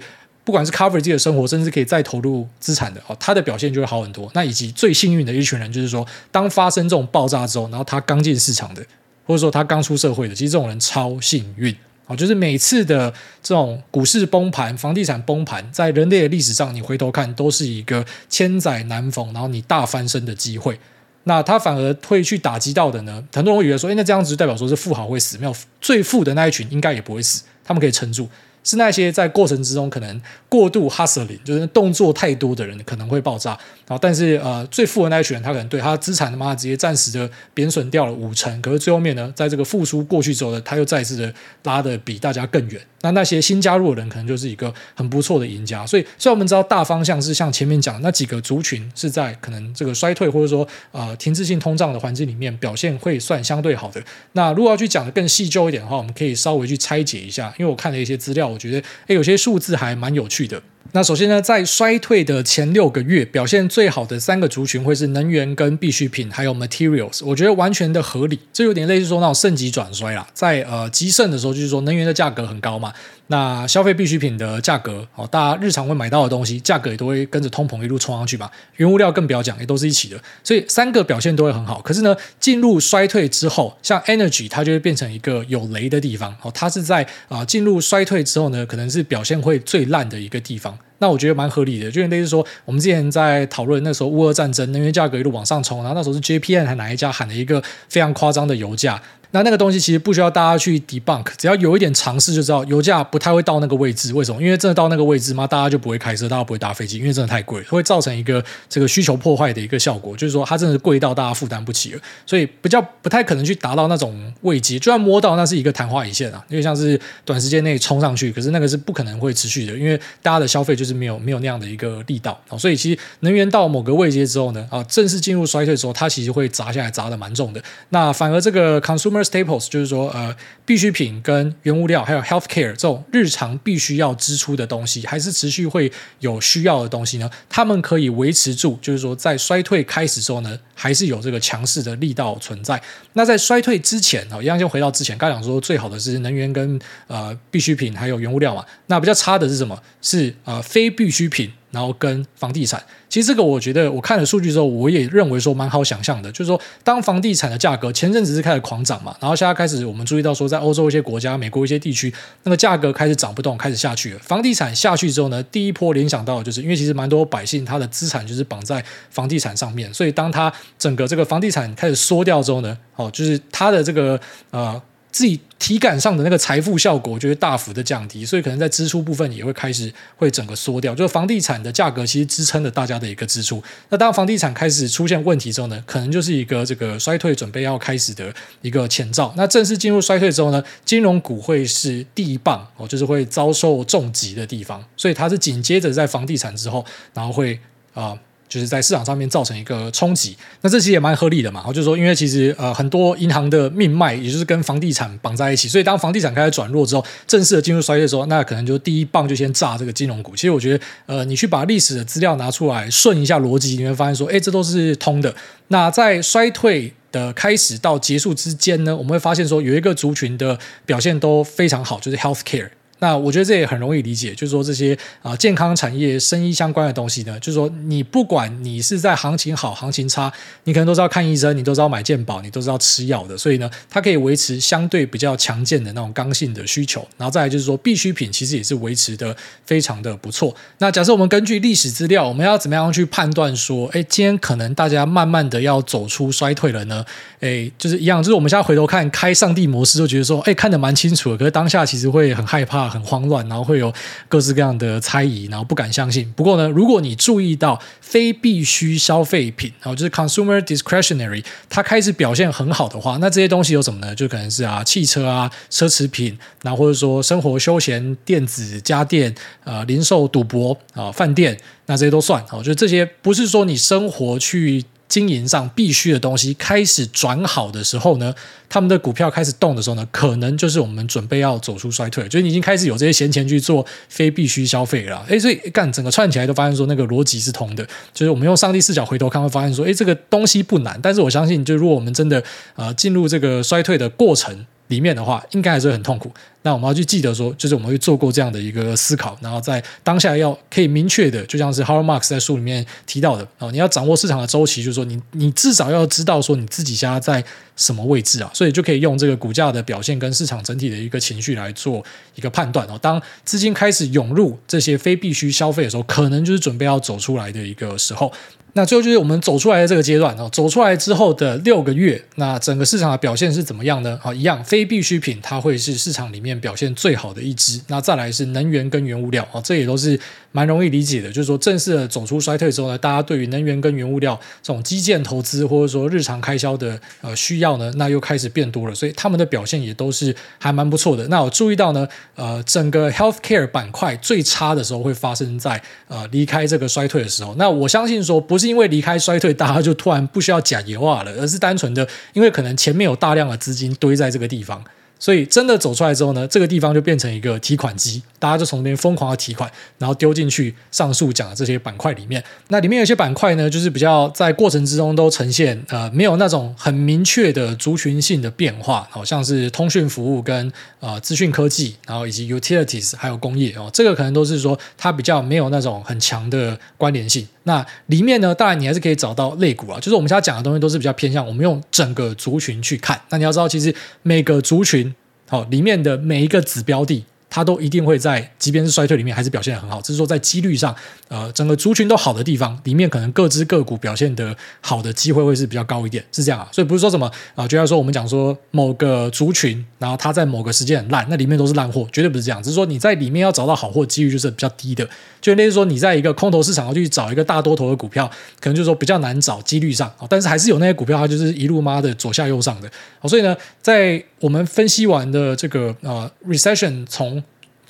不管是 cover 自己的生活，甚至可以再投入资产的哦，他的表现就会好很多。那以及最幸运的一群人，就是说当发生这种爆炸之后，然后他刚进市场的，或者说他刚出社会的，其实这种人超幸运哦。就是每次的这种股市崩盘、房地产崩盘，在人类的历史上，你回头看都是一个千载难逢，然后你大翻身的机会。那他反而会去打击到的呢？很多人会以为说，诶，那这样子代表说是富豪会死，没有最富的那一群应该也不会死，他们可以撑住。是那些在过程之中可能过度 hustling，就是动作太多的人可能会爆炸。然后，但是呃，最富的那一群人，他可能对他资产的妈，直接暂时的贬损掉了五成。可是最后面呢，在这个复苏过去之后呢，他又再次的拉的比大家更远。那那些新加入的人可能就是一个很不错的赢家，所以虽然我们知道大方向是像前面讲的那几个族群是在可能这个衰退或者说呃停滞性通胀的环境里面表现会算相对好的。那如果要去讲的更细究一点的话，我们可以稍微去拆解一下，因为我看了一些资料，我觉得诶有些数字还蛮有趣的。那首先呢，在衰退的前六个月，表现最好的三个族群会是能源跟必需品，还有 materials。我觉得完全的合理，这有点类似说那种盛极转衰啦。在呃极盛的时候，就是说能源的价格很高嘛。那消费必需品的价格，哦，大家日常会买到的东西，价格也都会跟着通膨一路冲上去嘛。原物料更不要讲，也都是一起的，所以三个表现都会很好。可是呢，进入衰退之后，像 energy 它就会变成一个有雷的地方。哦，它是在啊进入衰退之后呢，可能是表现会最烂的一个地方。那我觉得蛮合理的，就类似说，我们之前在讨论那时候乌俄战争，能源价格一路往上冲，然后那时候是 JPM 还哪一家喊了一个非常夸张的油价。那那个东西其实不需要大家去 debunk，只要有一点尝试就知道，油价不太会到那个位置。为什么？因为真的到那个位置嘛，大家就不会开车，大家不会搭飞机，因为真的太贵，会造成一个这个需求破坏的一个效果，就是说它真的贵到大家负担不起了，所以比较不太可能去达到那种位阶。就算摸到，那是一个昙花一现啊，因为像是短时间内冲上去，可是那个是不可能会持续的，因为大家的消费就是没有没有那样的一个力道。所以其实能源到某个位阶之后呢，啊，正式进入衰退之后，它其实会砸下来，砸得蛮重的。那反而这个 consumer staples 就是说，呃，必需品跟原物料，还有 healthcare 这种日常必须要支出的东西，还是持续会有需要的东西呢？他们可以维持住，就是说在衰退开始之后呢，还是有这个强势的力道存在。那在衰退之前啊，一样就回到之前，刚讲说最好的是能源跟呃必需品还有原物料嘛。那比较差的是什么？是呃非必需品。然后跟房地产，其实这个我觉得我看了数据之后，我也认为说蛮好想象的，就是说当房地产的价格前阵子是开始狂涨嘛，然后现在开始我们注意到说，在欧洲一些国家、美国一些地区，那个价格开始涨不动，开始下去了。房地产下去之后呢，第一波联想到的就是因为其实蛮多百姓他的资产就是绑在房地产上面，所以当他整个这个房地产开始缩掉之后呢，哦，就是他的这个呃。自己体感上的那个财富效果就会大幅的降低，所以可能在支出部分也会开始会整个缩掉。就是房地产的价格其实支撑了大家的一个支出。那当房地产开始出现问题之后呢，可能就是一个这个衰退准备要开始的一个前兆。那正式进入衰退之后呢，金融股会是第一棒哦，就是会遭受重击的地方。所以它是紧接着在房地产之后，然后会啊。就是在市场上面造成一个冲击，那这其实也蛮合理的嘛。就是说，因为其实呃很多银行的命脉也就是跟房地产绑在一起，所以当房地产开始转弱之后，正式的进入衰退的时候，那可能就第一棒就先炸这个金融股。其实我觉得，呃，你去把历史的资料拿出来顺一下逻辑，你会发现说，哎，这都是通的。那在衰退的开始到结束之间呢，我们会发现说有一个族群的表现都非常好，就是 healthcare。那我觉得这也很容易理解，就是说这些啊健康产业、生意相关的东西呢，就是说你不管你是在行情好、行情差，你可能都是要看医生，你都是要买健保，你都是要吃药的，所以呢，它可以维持相对比较强健的那种刚性的需求。然后再来就是说必需品其实也是维持的非常的不错。那假设我们根据历史资料，我们要怎么样去判断说，哎，今天可能大家慢慢的要走出衰退了呢？哎，就是一样，就是我们现在回头看开上帝模式，就觉得说，哎，看得蛮清楚的，可是当下其实会很害怕。很慌乱，然后会有各式各样的猜疑，然后不敢相信。不过呢，如果你注意到非必需消费品，然后就是 consumer discretionary，它开始表现很好的话，那这些东西有什么呢？就可能是啊，汽车啊，奢侈品，然后或者说生活休闲、电子家电、呃，零售、赌博啊、饭店，那这些都算。哦，就这些不是说你生活去。经营上必须的东西开始转好的时候呢，他们的股票开始动的时候呢，可能就是我们准备要走出衰退，就是你已经开始有这些闲钱去做非必须消费了。诶，所以干整个串起来都发现说那个逻辑是通的，就是我们用上帝视角回头看会发现说，诶，这个东西不难，但是我相信，就如果我们真的呃进入这个衰退的过程里面的话，应该还是会很痛苦。那我们要去记得说，就是我们会做过这样的一个思考，然后在当下要可以明确的，就像是 Howard Marks 在书里面提到的啊，你要掌握市场的周期，就是说你你至少要知道说你自己现在在什么位置啊，所以就可以用这个股价的表现跟市场整体的一个情绪来做一个判断哦。当资金开始涌入这些非必需消费的时候，可能就是准备要走出来的一个时候。那最后就是我们走出来的这个阶段哦，走出来之后的六个月，那整个市场的表现是怎么样呢？啊，一样非必需品它会是市场里面表现最好的一支。那再来是能源跟原物料啊，这也都是蛮容易理解的。就是说正式的走出衰退之后呢，大家对于能源跟原物料这种基建投资或者说日常开销的呃需要呢，那又开始变多了，所以他们的表现也都是还蛮不错的。那我注意到呢，呃，整个 healthcare 板块最差的时候会发生在呃离开这个衰退的时候。那我相信说不是。因为离开衰退，大家就突然不需要假油啊了，而是单纯的因为可能前面有大量的资金堆在这个地方。所以真的走出来之后呢，这个地方就变成一个提款机，大家就从那边疯狂的提款，然后丢进去上述讲的这些板块里面。那里面有些板块呢，就是比较在过程之中都呈现呃没有那种很明确的族群性的变化，好像是通讯服务跟呃资讯科技，然后以及 utilities 还有工业哦，这个可能都是说它比较没有那种很强的关联性。那里面呢，当然你还是可以找到类股啊，就是我们现在讲的东西都是比较偏向我们用整个族群去看。那你要知道，其实每个族群。好，里面的每一个指标的它都一定会在即便是衰退里面还是表现得很好。只是说在几率上，呃，整个族群都好的地方里面，可能各支个股表现得好的机会会是比较高一点，是这样啊。所以不是说什么啊、就像说我们讲说某个族群，然后它在某个时间很烂，那里面都是烂货，绝对不是这样。只是说你在里面要找到好货，几率就是比较低的。就类似说你在一个空头市场要去找一个大多头的股票，可能就是说比较难找，几率上，但是还是有那些股票，它就是一路妈的左下右上的。所以呢，在我们分析完的这个呃 recession 从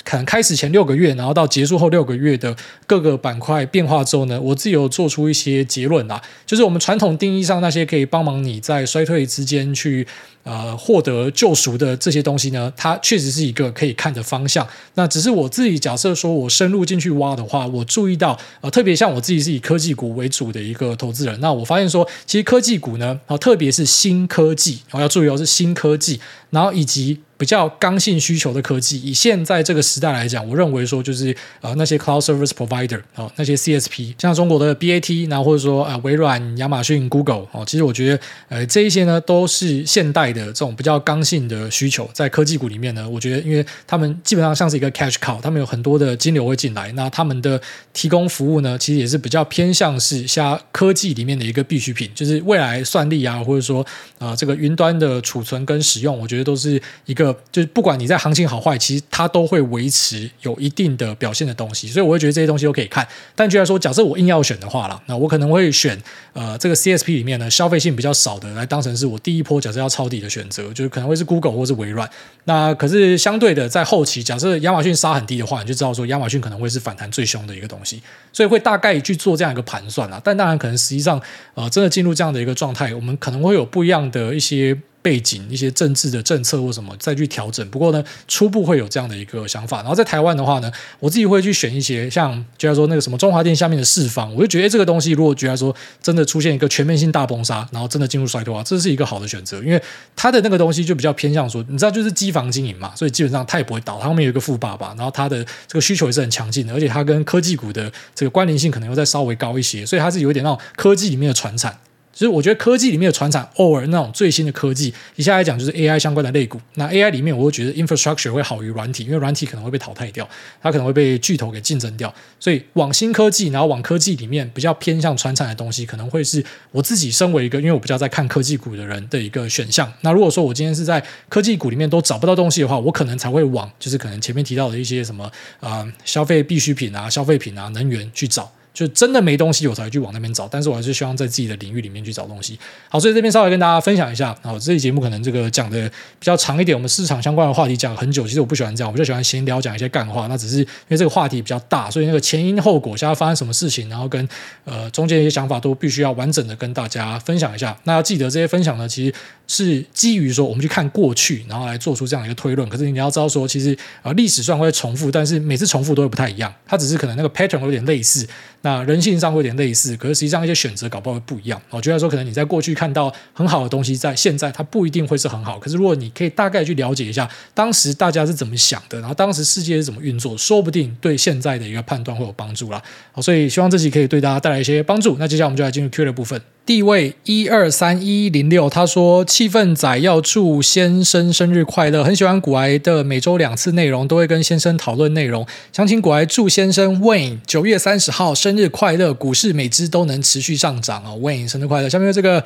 可能开始前六个月，然后到结束后六个月的各个板块变化之后呢，我自己有做出一些结论啦，就是我们传统定义上那些可以帮忙你在衰退之间去呃获得救赎的这些东西呢，它确实是一个可以看的方向。那只是我自己假设说我深入进去挖的话，我注意到呃，特别像我自己是以科技股为主的一个投资人，那我发现说，其实科技股呢，啊，特别是新科技，我要注意哦，是新科技，然后以及。比较刚性需求的科技，以现在这个时代来讲，我认为说就是呃那些 cloud service provider 啊、哦，那些 CSP，像中国的 BAT，然后或者说呃微软、亚马逊、Google 哦，其实我觉得呃这一些呢都是现代的这种比较刚性的需求，在科技股里面呢，我觉得因为他们基本上像是一个 cash cow，他们有很多的金流会进来，那他们的提供服务呢，其实也是比较偏向是像科技里面的一个必需品，就是未来算力啊，或者说啊、这个云端的储存跟使用，我觉得都是一个。就是不管你在行情好坏，其实它都会维持有一定的表现的东西，所以我会觉得这些东西都可以看。但居然说，假设我硬要选的话啦，那我可能会选呃 这个 CSP 里面呢消费性比较少的来当成是我第一波假设要抄底的选择，就是可能会是 Google 或是微软。那可是相对的，在后期假设亚马逊杀很低的话，你就知道说亚马逊可能会是反弹最凶的一个东西，所以会大概去做这样一个盘算啦。但当然，可能实际上呃真的进入这样的一个状态，我们可能会有不一样的一些。背景一些政治的政策或什么再去调整，不过呢，初步会有这样的一个想法。然后在台湾的话呢，我自己会去选一些像，就像说那个什么中华电下面的四方，我就觉得这个东西如果觉得说真的出现一个全面性大崩杀，然后真的进入衰退的话，这是一个好的选择，因为它的那个东西就比较偏向说，你知道就是机房经营嘛，所以基本上它也不会倒，它后面有一个富爸爸，然后它的这个需求也是很强劲的，而且它跟科技股的这个关联性可能又再稍微高一些，所以它是有一点那种科技里面的传产。其实我觉得科技里面的传产，偶尔那种最新的科技，以下来讲就是 AI 相关的类股。那 AI 里面，我会觉得 infrastructure 会好于软体，因为软体可能会被淘汰掉，它可能会被巨头给竞争掉。所以往新科技，然后往科技里面比较偏向传产的东西，可能会是我自己身为一个，因为我比较在看科技股的人的一个选项。那如果说我今天是在科技股里面都找不到东西的话，我可能才会往就是可能前面提到的一些什么啊、消费必需品啊、消费品啊、能源去找。就真的没东西，我才去往那边找。但是我还是希望在自己的领域里面去找东西。好，所以这边稍微跟大家分享一下。好，这期节目可能这个讲的比较长一点，我们市场相关的话题讲了很久。其实我不喜欢这样，我比较喜欢闲聊，讲一些干话。那只是因为这个话题比较大，所以那个前因后果，现在发生什么事情，然后跟呃中间一些想法都必须要完整的跟大家分享一下。那要记得这些分享呢，其实是基于说我们去看过去，然后来做出这样一个推论。可是你要知道说，其实呃历史上会重复，但是每次重复都会不太一样。它只是可能那个 pattern 有点类似。那人性上会有点类似，可是实际上一些选择搞不好会不一样。我觉得说，可能你在过去看到很好的东西，在现在它不一定会是很好。可是如果你可以大概去了解一下当时大家是怎么想的，然后当时世界是怎么运作，说不定对现在的一个判断会有帮助啦。好，所以希望这集可以对大家带来一些帮助。那接下来我们就来进入 Q 的部分。第一位一二三一零六，他说：“气氛仔要祝先生生日快乐，很喜欢股癌的每周两次内容，都会跟先生讨论内容。想请股癌祝先生 Wayne 九月三十号生日快乐，股市每支都能持续上涨啊！Wayne 生日快乐。下面这个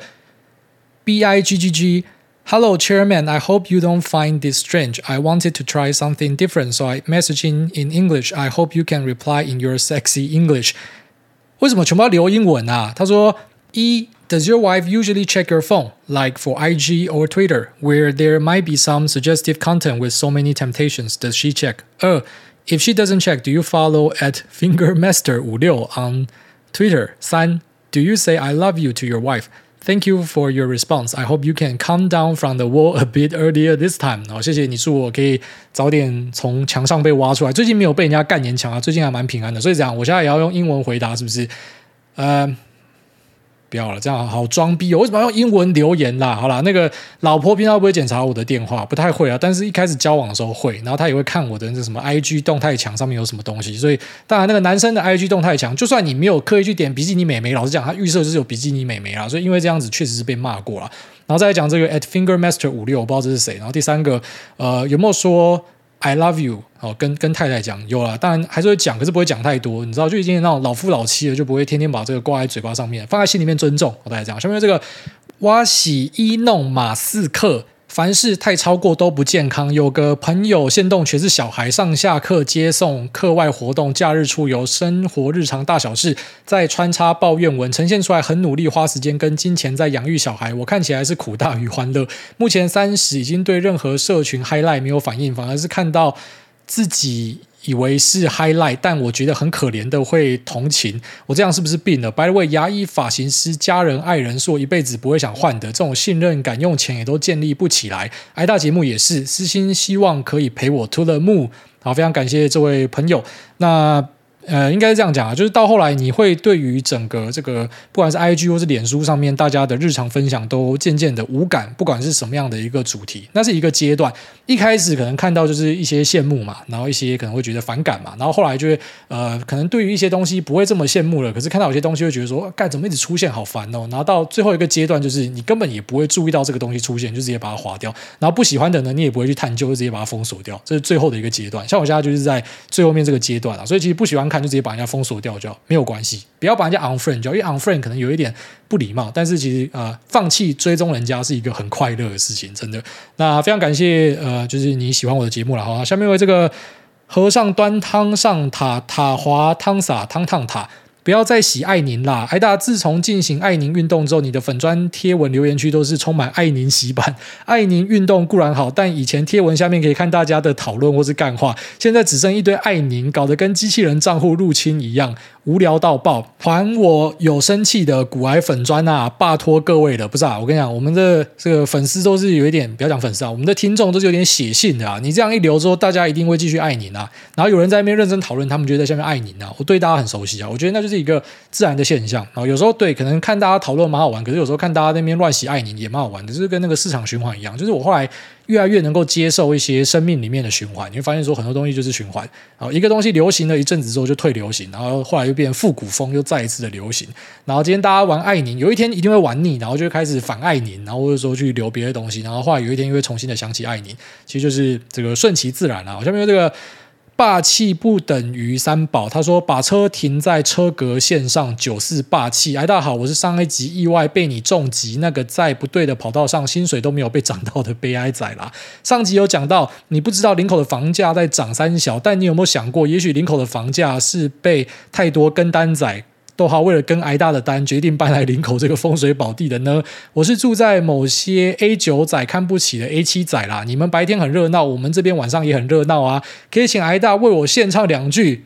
B I G G G，Hello Chairman, I hope you don't find this strange. I wanted to try something different, so I messaging in English. I hope you can reply in your sexy English. 为什么全部要留英文啊？他说。”一 ，Does your wife usually check your phone, like for IG or Twitter, where there might be some suggestive content with so many temptations? Does she check? 二，If she doesn't check, do you follow at fingermaster 五六 on Twitter? 三，Do you say I love you to your wife? Thank you for your response. I hope you can come down from the wall a bit earlier this time. 好，谢谢你，祝我可以早点从墙上被挖出来。最近没有被人家干岩墙啊，最近还蛮平安的。所以这样，我现在也要用英文回答，是不是？呃。 不要了，这样好装逼哦！为什么要用英文留言啦？好啦，那个老婆平常不会检查我的电话？不太会啊，但是一开始交往的时候会，然后他也会看我的那什么 IG 动态墙上面有什么东西。所以当然，那个男生的 IG 动态墙，就算你没有刻意去点比基尼美眉，老实讲，他预设就是有比基尼美眉啦。所以因为这样子确实是被骂过了。然后再来讲这个 at fingermaster 五六，我不知道这是谁。然后第三个，呃，有没有说 I love you，哦，跟跟太太讲有啦，当然还是会讲，可是不会讲太多，你知道，就已经那种老夫老妻了，就不会天天把这个挂在嘴巴上面，放在心里面尊重。我大概讲，下面这个哇洗伊弄马四克。凡事太超过都不健康。有个朋友限动全是小孩上下课接送、课外活动、假日出游、生活日常大小事，在穿插抱怨文，呈现出来很努力花时间跟金钱在养育小孩。我看起来是苦大于欢乐。目前三十，已经对任何社群 highlight 没有反应，反而是看到自己。以为是 highlight，但我觉得很可怜的会同情我，这样是不是病了？By the way，牙医、发型师、家人、爱人是我一辈子不会想换的，这种信任感用钱也都建立不起来。挨大节目也是，私心希望可以陪我 to the moon。好，非常感谢这位朋友。那。呃，应该是这样讲啊，就是到后来你会对于整个这个，不管是 IG 或是脸书上面大家的日常分享，都渐渐的无感，不管是什么样的一个主题，那是一个阶段。一开始可能看到就是一些羡慕嘛，然后一些可能会觉得反感嘛，然后后来就会呃，可能对于一些东西不会这么羡慕了，可是看到有些东西会觉得说，干怎么一直出现，好烦哦。然后到最后一个阶段，就是你根本也不会注意到这个东西出现，就直接把它划掉。然后不喜欢的呢，你也不会去探究，就直接把它封锁掉。这是最后的一个阶段。像我现在就是在最后面这个阶段啊，所以其实不喜欢看就直接把人家封锁掉就没有关系，不要把人家 unfriend 掉，因为 unfriend 可能有一点不礼貌，但是其实呃，放弃追踪人家是一个很快乐的事情，真的。那非常感谢呃，就是你喜欢我的节目了好。下面为这个和尚端汤上塔，塔滑汤洒汤烫塔。不要再洗爱宁啦！挨大自从进行爱宁运动之后，你的粉砖贴文留言区都是充满爱宁洗版。爱宁运动固然好，但以前贴文下面可以看大家的讨论或是干话，现在只剩一堆爱宁，搞得跟机器人账户入侵一样。无聊到爆，还我有生气的股癌粉专啊！拜托各位了，不是啊？我跟你讲，我们的这个粉丝都是有一点，不要讲粉丝啊，我们的听众都是有点血性的啊！你这样一留之后，大家一定会继续爱你啊。然后有人在那边认真讨论，他们觉得在下面爱你啊。我对大家很熟悉啊，我觉得那就是一个自然的现象。然后有时候对，可能看大家讨论蛮好玩，可是有时候看大家那边乱洗爱你也蛮好玩的，就是跟那个市场循环一样。就是我后来。越来越能够接受一些生命里面的循环，你会发现说很多东西就是循环。好，一个东西流行了一阵子之后就退流行，然后后来又变复古风，又再一次的流行。然后今天大家玩艾宁，有一天一定会玩腻，然后就开始反艾宁，然后或者说去留别的东西，然后后来有一天又会重新的想起艾宁，其实就是这个顺其自然啊。我，下面这个。霸气不等于三宝。他说：“把车停在车格线上，九四霸气。”哎，大家好，我是上一集意外被你重击那个在不对的跑道上，薪水都没有被涨到的悲哀仔啦。上集有讲到，你不知道林口的房价在涨三小，但你有没有想过，也许林口的房价是被太多跟单仔。逗号，为了跟挨大的单，决定搬来林口这个风水宝地的呢？我是住在某些 A 九仔看不起的 A 七仔啦。你们白天很热闹，我们这边晚上也很热闹啊。可以请挨大为我献唱两句。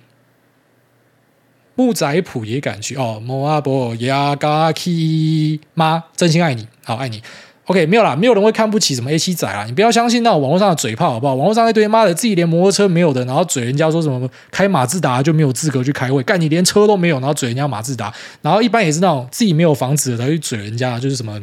木仔谱也敢去哦，摩阿伯亚嘎基妈，真心爱你，好爱你。OK，没有啦，没有人会看不起什么 A7 仔啦，你不要相信那种网络上的嘴炮，好不好？网络上一堆妈的自己连摩托车没有的，然后嘴人家说什么开马自达就没有资格去开会，干你连车都没有，然后嘴人家马自达，然后一般也是那种自己没有房子的才去嘴人家，就是什么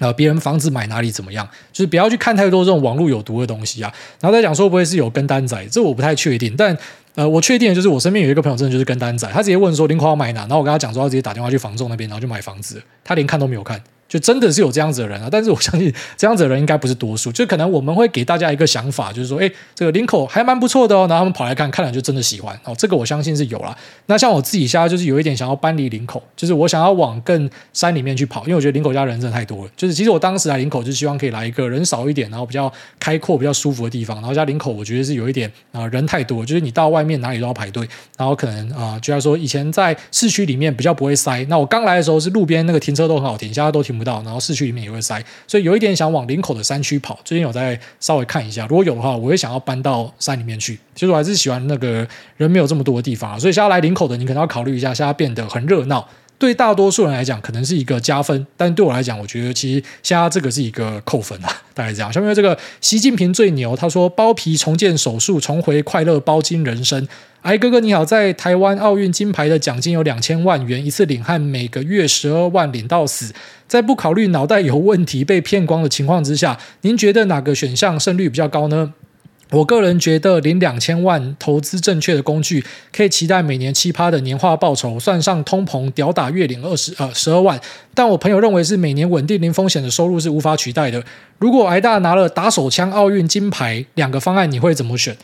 呃别人房子买哪里怎么样，就是不要去看太多这种网络有毒的东西啊。然后再讲说不会是有跟单仔，这我不太确定，但呃我确定就是我身边有一个朋友真的就是跟单仔，他直接问说林口要买哪，然后我跟他讲说他直接打电话去房仲那边，然后就买房子，他连看都没有看。就真的是有这样子的人啊，但是我相信这样子的人应该不是多数。就可能我们会给大家一个想法，就是说，哎，这个林口还蛮不错的哦，然后他们跑来看，看了就真的喜欢哦。这个我相信是有啦。那像我自己现在就是有一点想要搬离林口，就是我想要往更山里面去跑，因为我觉得林口家人真的太多了。就是其实我当时来林口就希望可以来一个人少一点，然后比较开阔、比较舒服的地方。然后加林口，我觉得是有一点啊、人太多，就是你到外面面哪里都要排队，然后可能啊、呃，就像说以前在市区里面比较不会塞。那我刚来的时候是路边那个停车都很好停，现在都停不到，然后市区里面。也会塞，所以有一点想往林口的山区跑。最近有在稍微看一下，如果有的话，我会想要搬到山里面去。其实我还是喜欢那个人没有这么多的地方，所以现在来林口的，你可能要考虑一下，现在变得很热闹。对大多数人来讲，可能是一个加分，但对我来讲，我觉得其实现在这个是一个扣分啊。大概这样。下面这个习近平最牛，他说包皮重建手术，重回快乐包金人生。哎，哥哥你好，在台湾奥运金牌的奖金有两千万元，一次领和每个月十二万领到死，在不考虑脑袋有问题被骗光的情况之下，您觉得哪个选项胜率比较高呢？我个人觉得领两千万投资正确的工具，可以期待每年七趴的年化报酬，算上通膨，屌打月领二十呃十二万。但我朋友认为是每年稳定零风险的收入是无法取代的。如果挨大拿了打手枪奥运金牌两个方案，你会怎么选？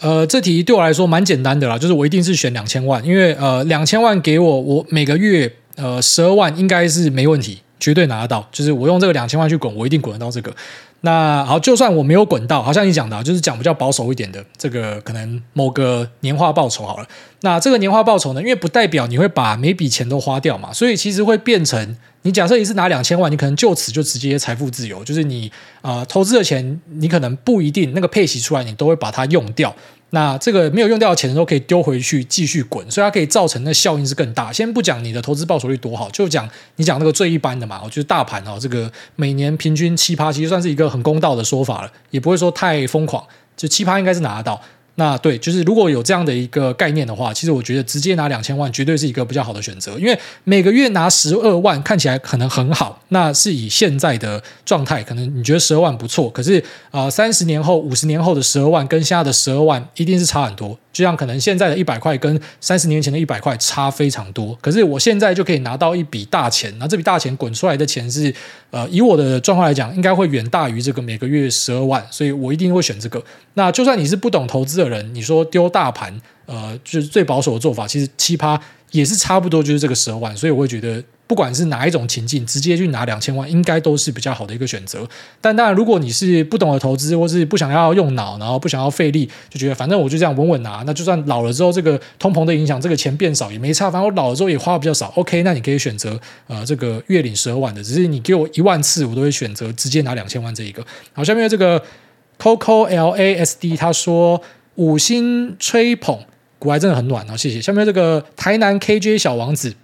呃，这题对我来说蛮简单的啦，就是我一定是选两千万，因为呃，两千万给我，我每个月呃十二万应该是没问题，绝对拿得到。就是我用这个两千万去滚，我一定滚得到这个。那好，就算我没有滚到，好像你讲的，就是讲比较保守一点的，这个可能某个年化报酬好了。那这个年化报酬呢，因为不代表你会把每笔钱都花掉嘛，所以其实会变成。你假设一次拿两千万，你可能就此就直接财富自由，就是你啊、呃、投资的钱，你可能不一定那个配息出来，你都会把它用掉。那这个没有用掉的钱都可以丢回去继续滚，所以它可以造成的效应是更大。先不讲你的投资报酬率多好，就讲你讲那个最一般的嘛，我觉得大盘哦，这个每年平均七趴，其实算是一个很公道的说法了，也不会说太疯狂，就七趴应该是拿得到。那对，就是如果有这样的一个概念的话，其实我觉得直接拿两千万绝对是一个比较好的选择，因为每个月拿十二万看起来可能很好，那是以现在的状态，可能你觉得十二万不错，可是啊，三十年后、五十年后的十二万跟现在的十二万一定是差很多。就像可能现在的一百块跟三十年前的一百块差非常多，可是我现在就可以拿到一笔大钱，那这笔大钱滚出来的钱是，呃，以我的状况来讲，应该会远大于这个每个月十二万，所以我一定会选这个。那就算你是不懂投资的人，你说丢大盘，呃，就是最保守的做法，其实七趴也是差不多，就是这个十二万，所以我会觉得。不管是哪一种情境，直接去拿两千万，应该都是比较好的一个选择。但当然，如果你是不懂得投资，或是不想要用脑，然后不想要费力，就觉得反正我就这样稳稳拿，那就算老了之后，这个通膨的影响，这个钱变少也没差。反正我老了之后也花的比较少，OK，那你可以选择呃这个月领十二万的，只是你给我一万次，我都会选择直接拿两千万这一个。好，下面这个 Coco L A S D 他说五星吹捧，股还真的很暖哦，谢谢。下面这个台南 KJ 小王子。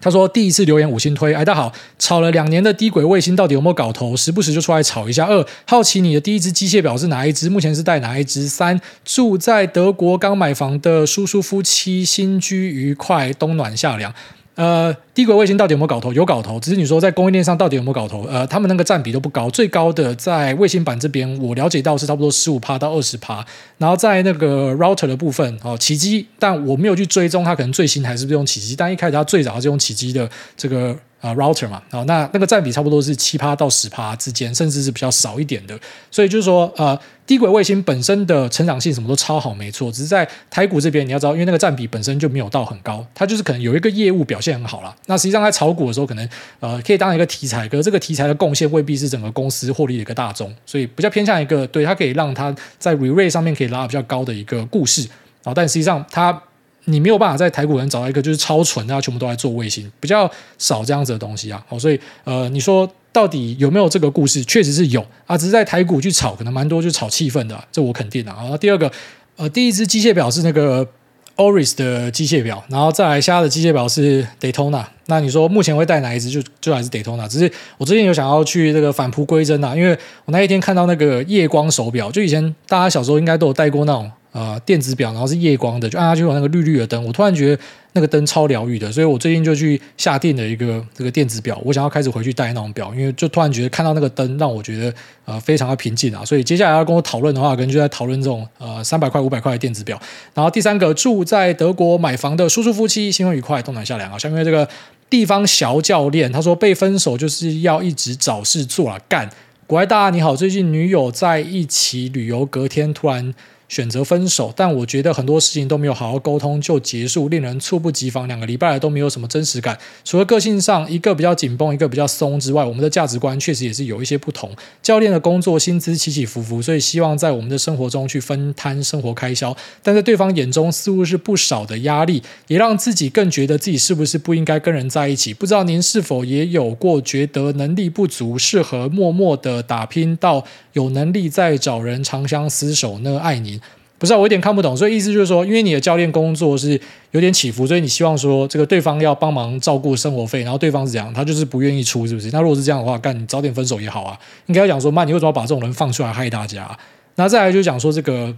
他说：“第一次留言五星推，哎，大家好，炒了两年的低轨卫星到底有没有搞头？时不时就出来炒一下。二，好奇你的第一只机械表是哪一只？目前是戴哪一只？三，住在德国刚买房的叔叔夫妻，新居愉快，冬暖夏凉。”呃，低轨卫星到底有没有搞头？有搞头，只是你说在供应链上到底有没有搞头？呃，他们那个占比都不高，最高的在卫星板这边，我了解到是差不多十五趴到二十趴。然后在那个 router 的部分，哦，奇迹，但我没有去追踪它，可能最新还是不用奇迹？但一开始它最早还是用奇迹的这个。啊、router 嘛，啊，那那个占比差不多是七趴到十趴之间，甚至是比较少一点的。所以就是说，呃，低轨卫星本身的成长性什么都超好，没错。只是在台股这边，你要知道，因为那个占比本身就没有到很高，它就是可能有一个业务表现很好啦。那实际上在炒股的时候，可能呃可以当一个题材，可是这个题材的贡献未必是整个公司获利的一个大宗，所以比较偏向一个对它可以让它在 re-rate 上面可以拉比较高的一个故事。啊，但实际上它。你没有办法在台股能找到一个就是超纯，大家全部都在做卫星，比较少这样子的东西啊。好，所以呃，你说到底有没有这个故事？确实是有啊，只是在台股去炒，可能蛮多就炒气氛的，这我肯定的啊。第二个，呃，第一只机械表是那个 Oris 的机械表，然后再来下的机械表是 Daytona。那你说目前会戴哪一只？就就还是 Daytona。只是我最近有想要去这个返璞归真啊，因为我那一天看到那个夜光手表，就以前大家小时候应该都有戴过那种。呃，电子表，然后是夜光的，就按下去有那个绿绿的灯。我突然觉得那个灯超疗愈的，所以我最近就去下定了一个这个电子表。我想要开始回去戴那种表，因为就突然觉得看到那个灯，让我觉得呃非常的平静啊。所以接下来要跟我讨论的话，可能就在讨论这种呃三百块、五百块的电子表。然后第三个，住在德国买房的叔叔夫妻，新婚愉快，冬暖夏凉啊。下面这个地方小教练他说，被分手就是要一直找事做啊，干。国外大家你好，最近女友在一起旅游，隔天突然。选择分手，但我觉得很多事情都没有好好沟通就结束，令人猝不及防。两个礼拜来都没有什么真实感，除了个性上一个比较紧绷，一个比较松之外，我们的价值观确实也是有一些不同。教练的工作薪资起起伏伏，所以希望在我们的生活中去分摊生活开销，但在对方眼中似乎是不少的压力，也让自己更觉得自己是不是不应该跟人在一起。不知道您是否也有过觉得能力不足，适合默默的打拼到有能力再找人长相厮守呢？爱您。不是、啊，我有点看不懂，所以意思就是说，因为你的教练工作是有点起伏，所以你希望说这个对方要帮忙照顾生活费，然后对方是这样，他就是不愿意出，是不是？那如果是这样的话，干你早点分手也好啊。应该要讲说，妈，你为什么要把这种人放出来害大家？那再来就讲说这个，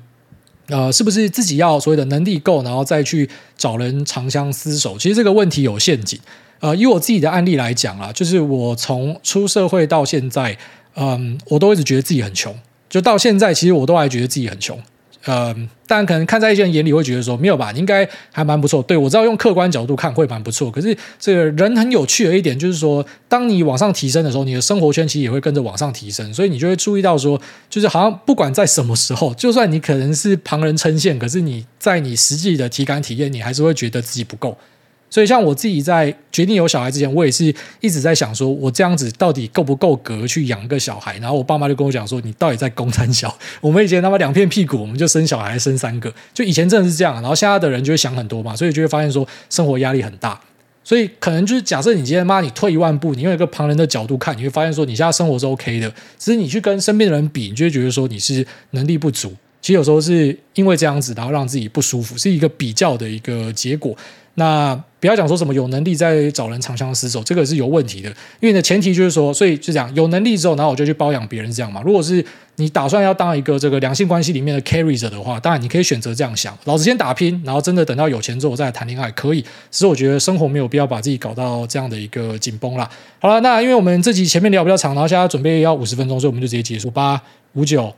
呃，是不是自己要所谓的能力够，然后再去找人长相厮守？其实这个问题有陷阱。呃，以我自己的案例来讲啊，就是我从出社会到现在，嗯，我都一直觉得自己很穷，就到现在，其实我都还觉得自己很穷。呃，但可能看在一些人眼里会觉得说没有吧，应该还蛮不错。对，我知道用客观角度看会蛮不错，可是这个人很有趣的一点就是说，当你往上提升的时候，你的生活圈其实也会跟着往上提升，所以你就会注意到说，就是好像不管在什么时候，就算你可能是旁人称羡，可是你在你实际的体感体验，你还是会觉得自己不够。所以，像我自己在决定有小孩之前，我也是一直在想，说我这样子到底够不够格去养个小孩？然后我爸妈就跟我讲说，你到底在供三小？我们以前他妈两片屁股，我们就生小孩生三个，就以前真的是这样。然后现在的人就会想很多嘛，所以就会发现说生活压力很大。所以可能就是假设你今天妈你退一万步，你用一个旁人的角度看，你会发现说你现在生活是 OK 的，只是你去跟身边的人比，你就会觉得说你是能力不足。其实有时候是因为这样子，然后让自己不舒服，是一个比较的一个结果。那不要讲说什么有能力再找人长相厮守，这个是有问题的。因为你的前提就是说，所以就讲有能力之后，然后我就去包养别人这样嘛。如果是你打算要当一个这个两性关系里面的 carry 者的话，当然你可以选择这样想，老子先打拼，然后真的等到有钱之后我再谈恋爱可以。只是我觉得生活没有必要把自己搞到这样的一个紧绷啦。好了，那因为我们这集前面聊比较长，然后现在准备要五十分钟，所以我们就直接结束。八五九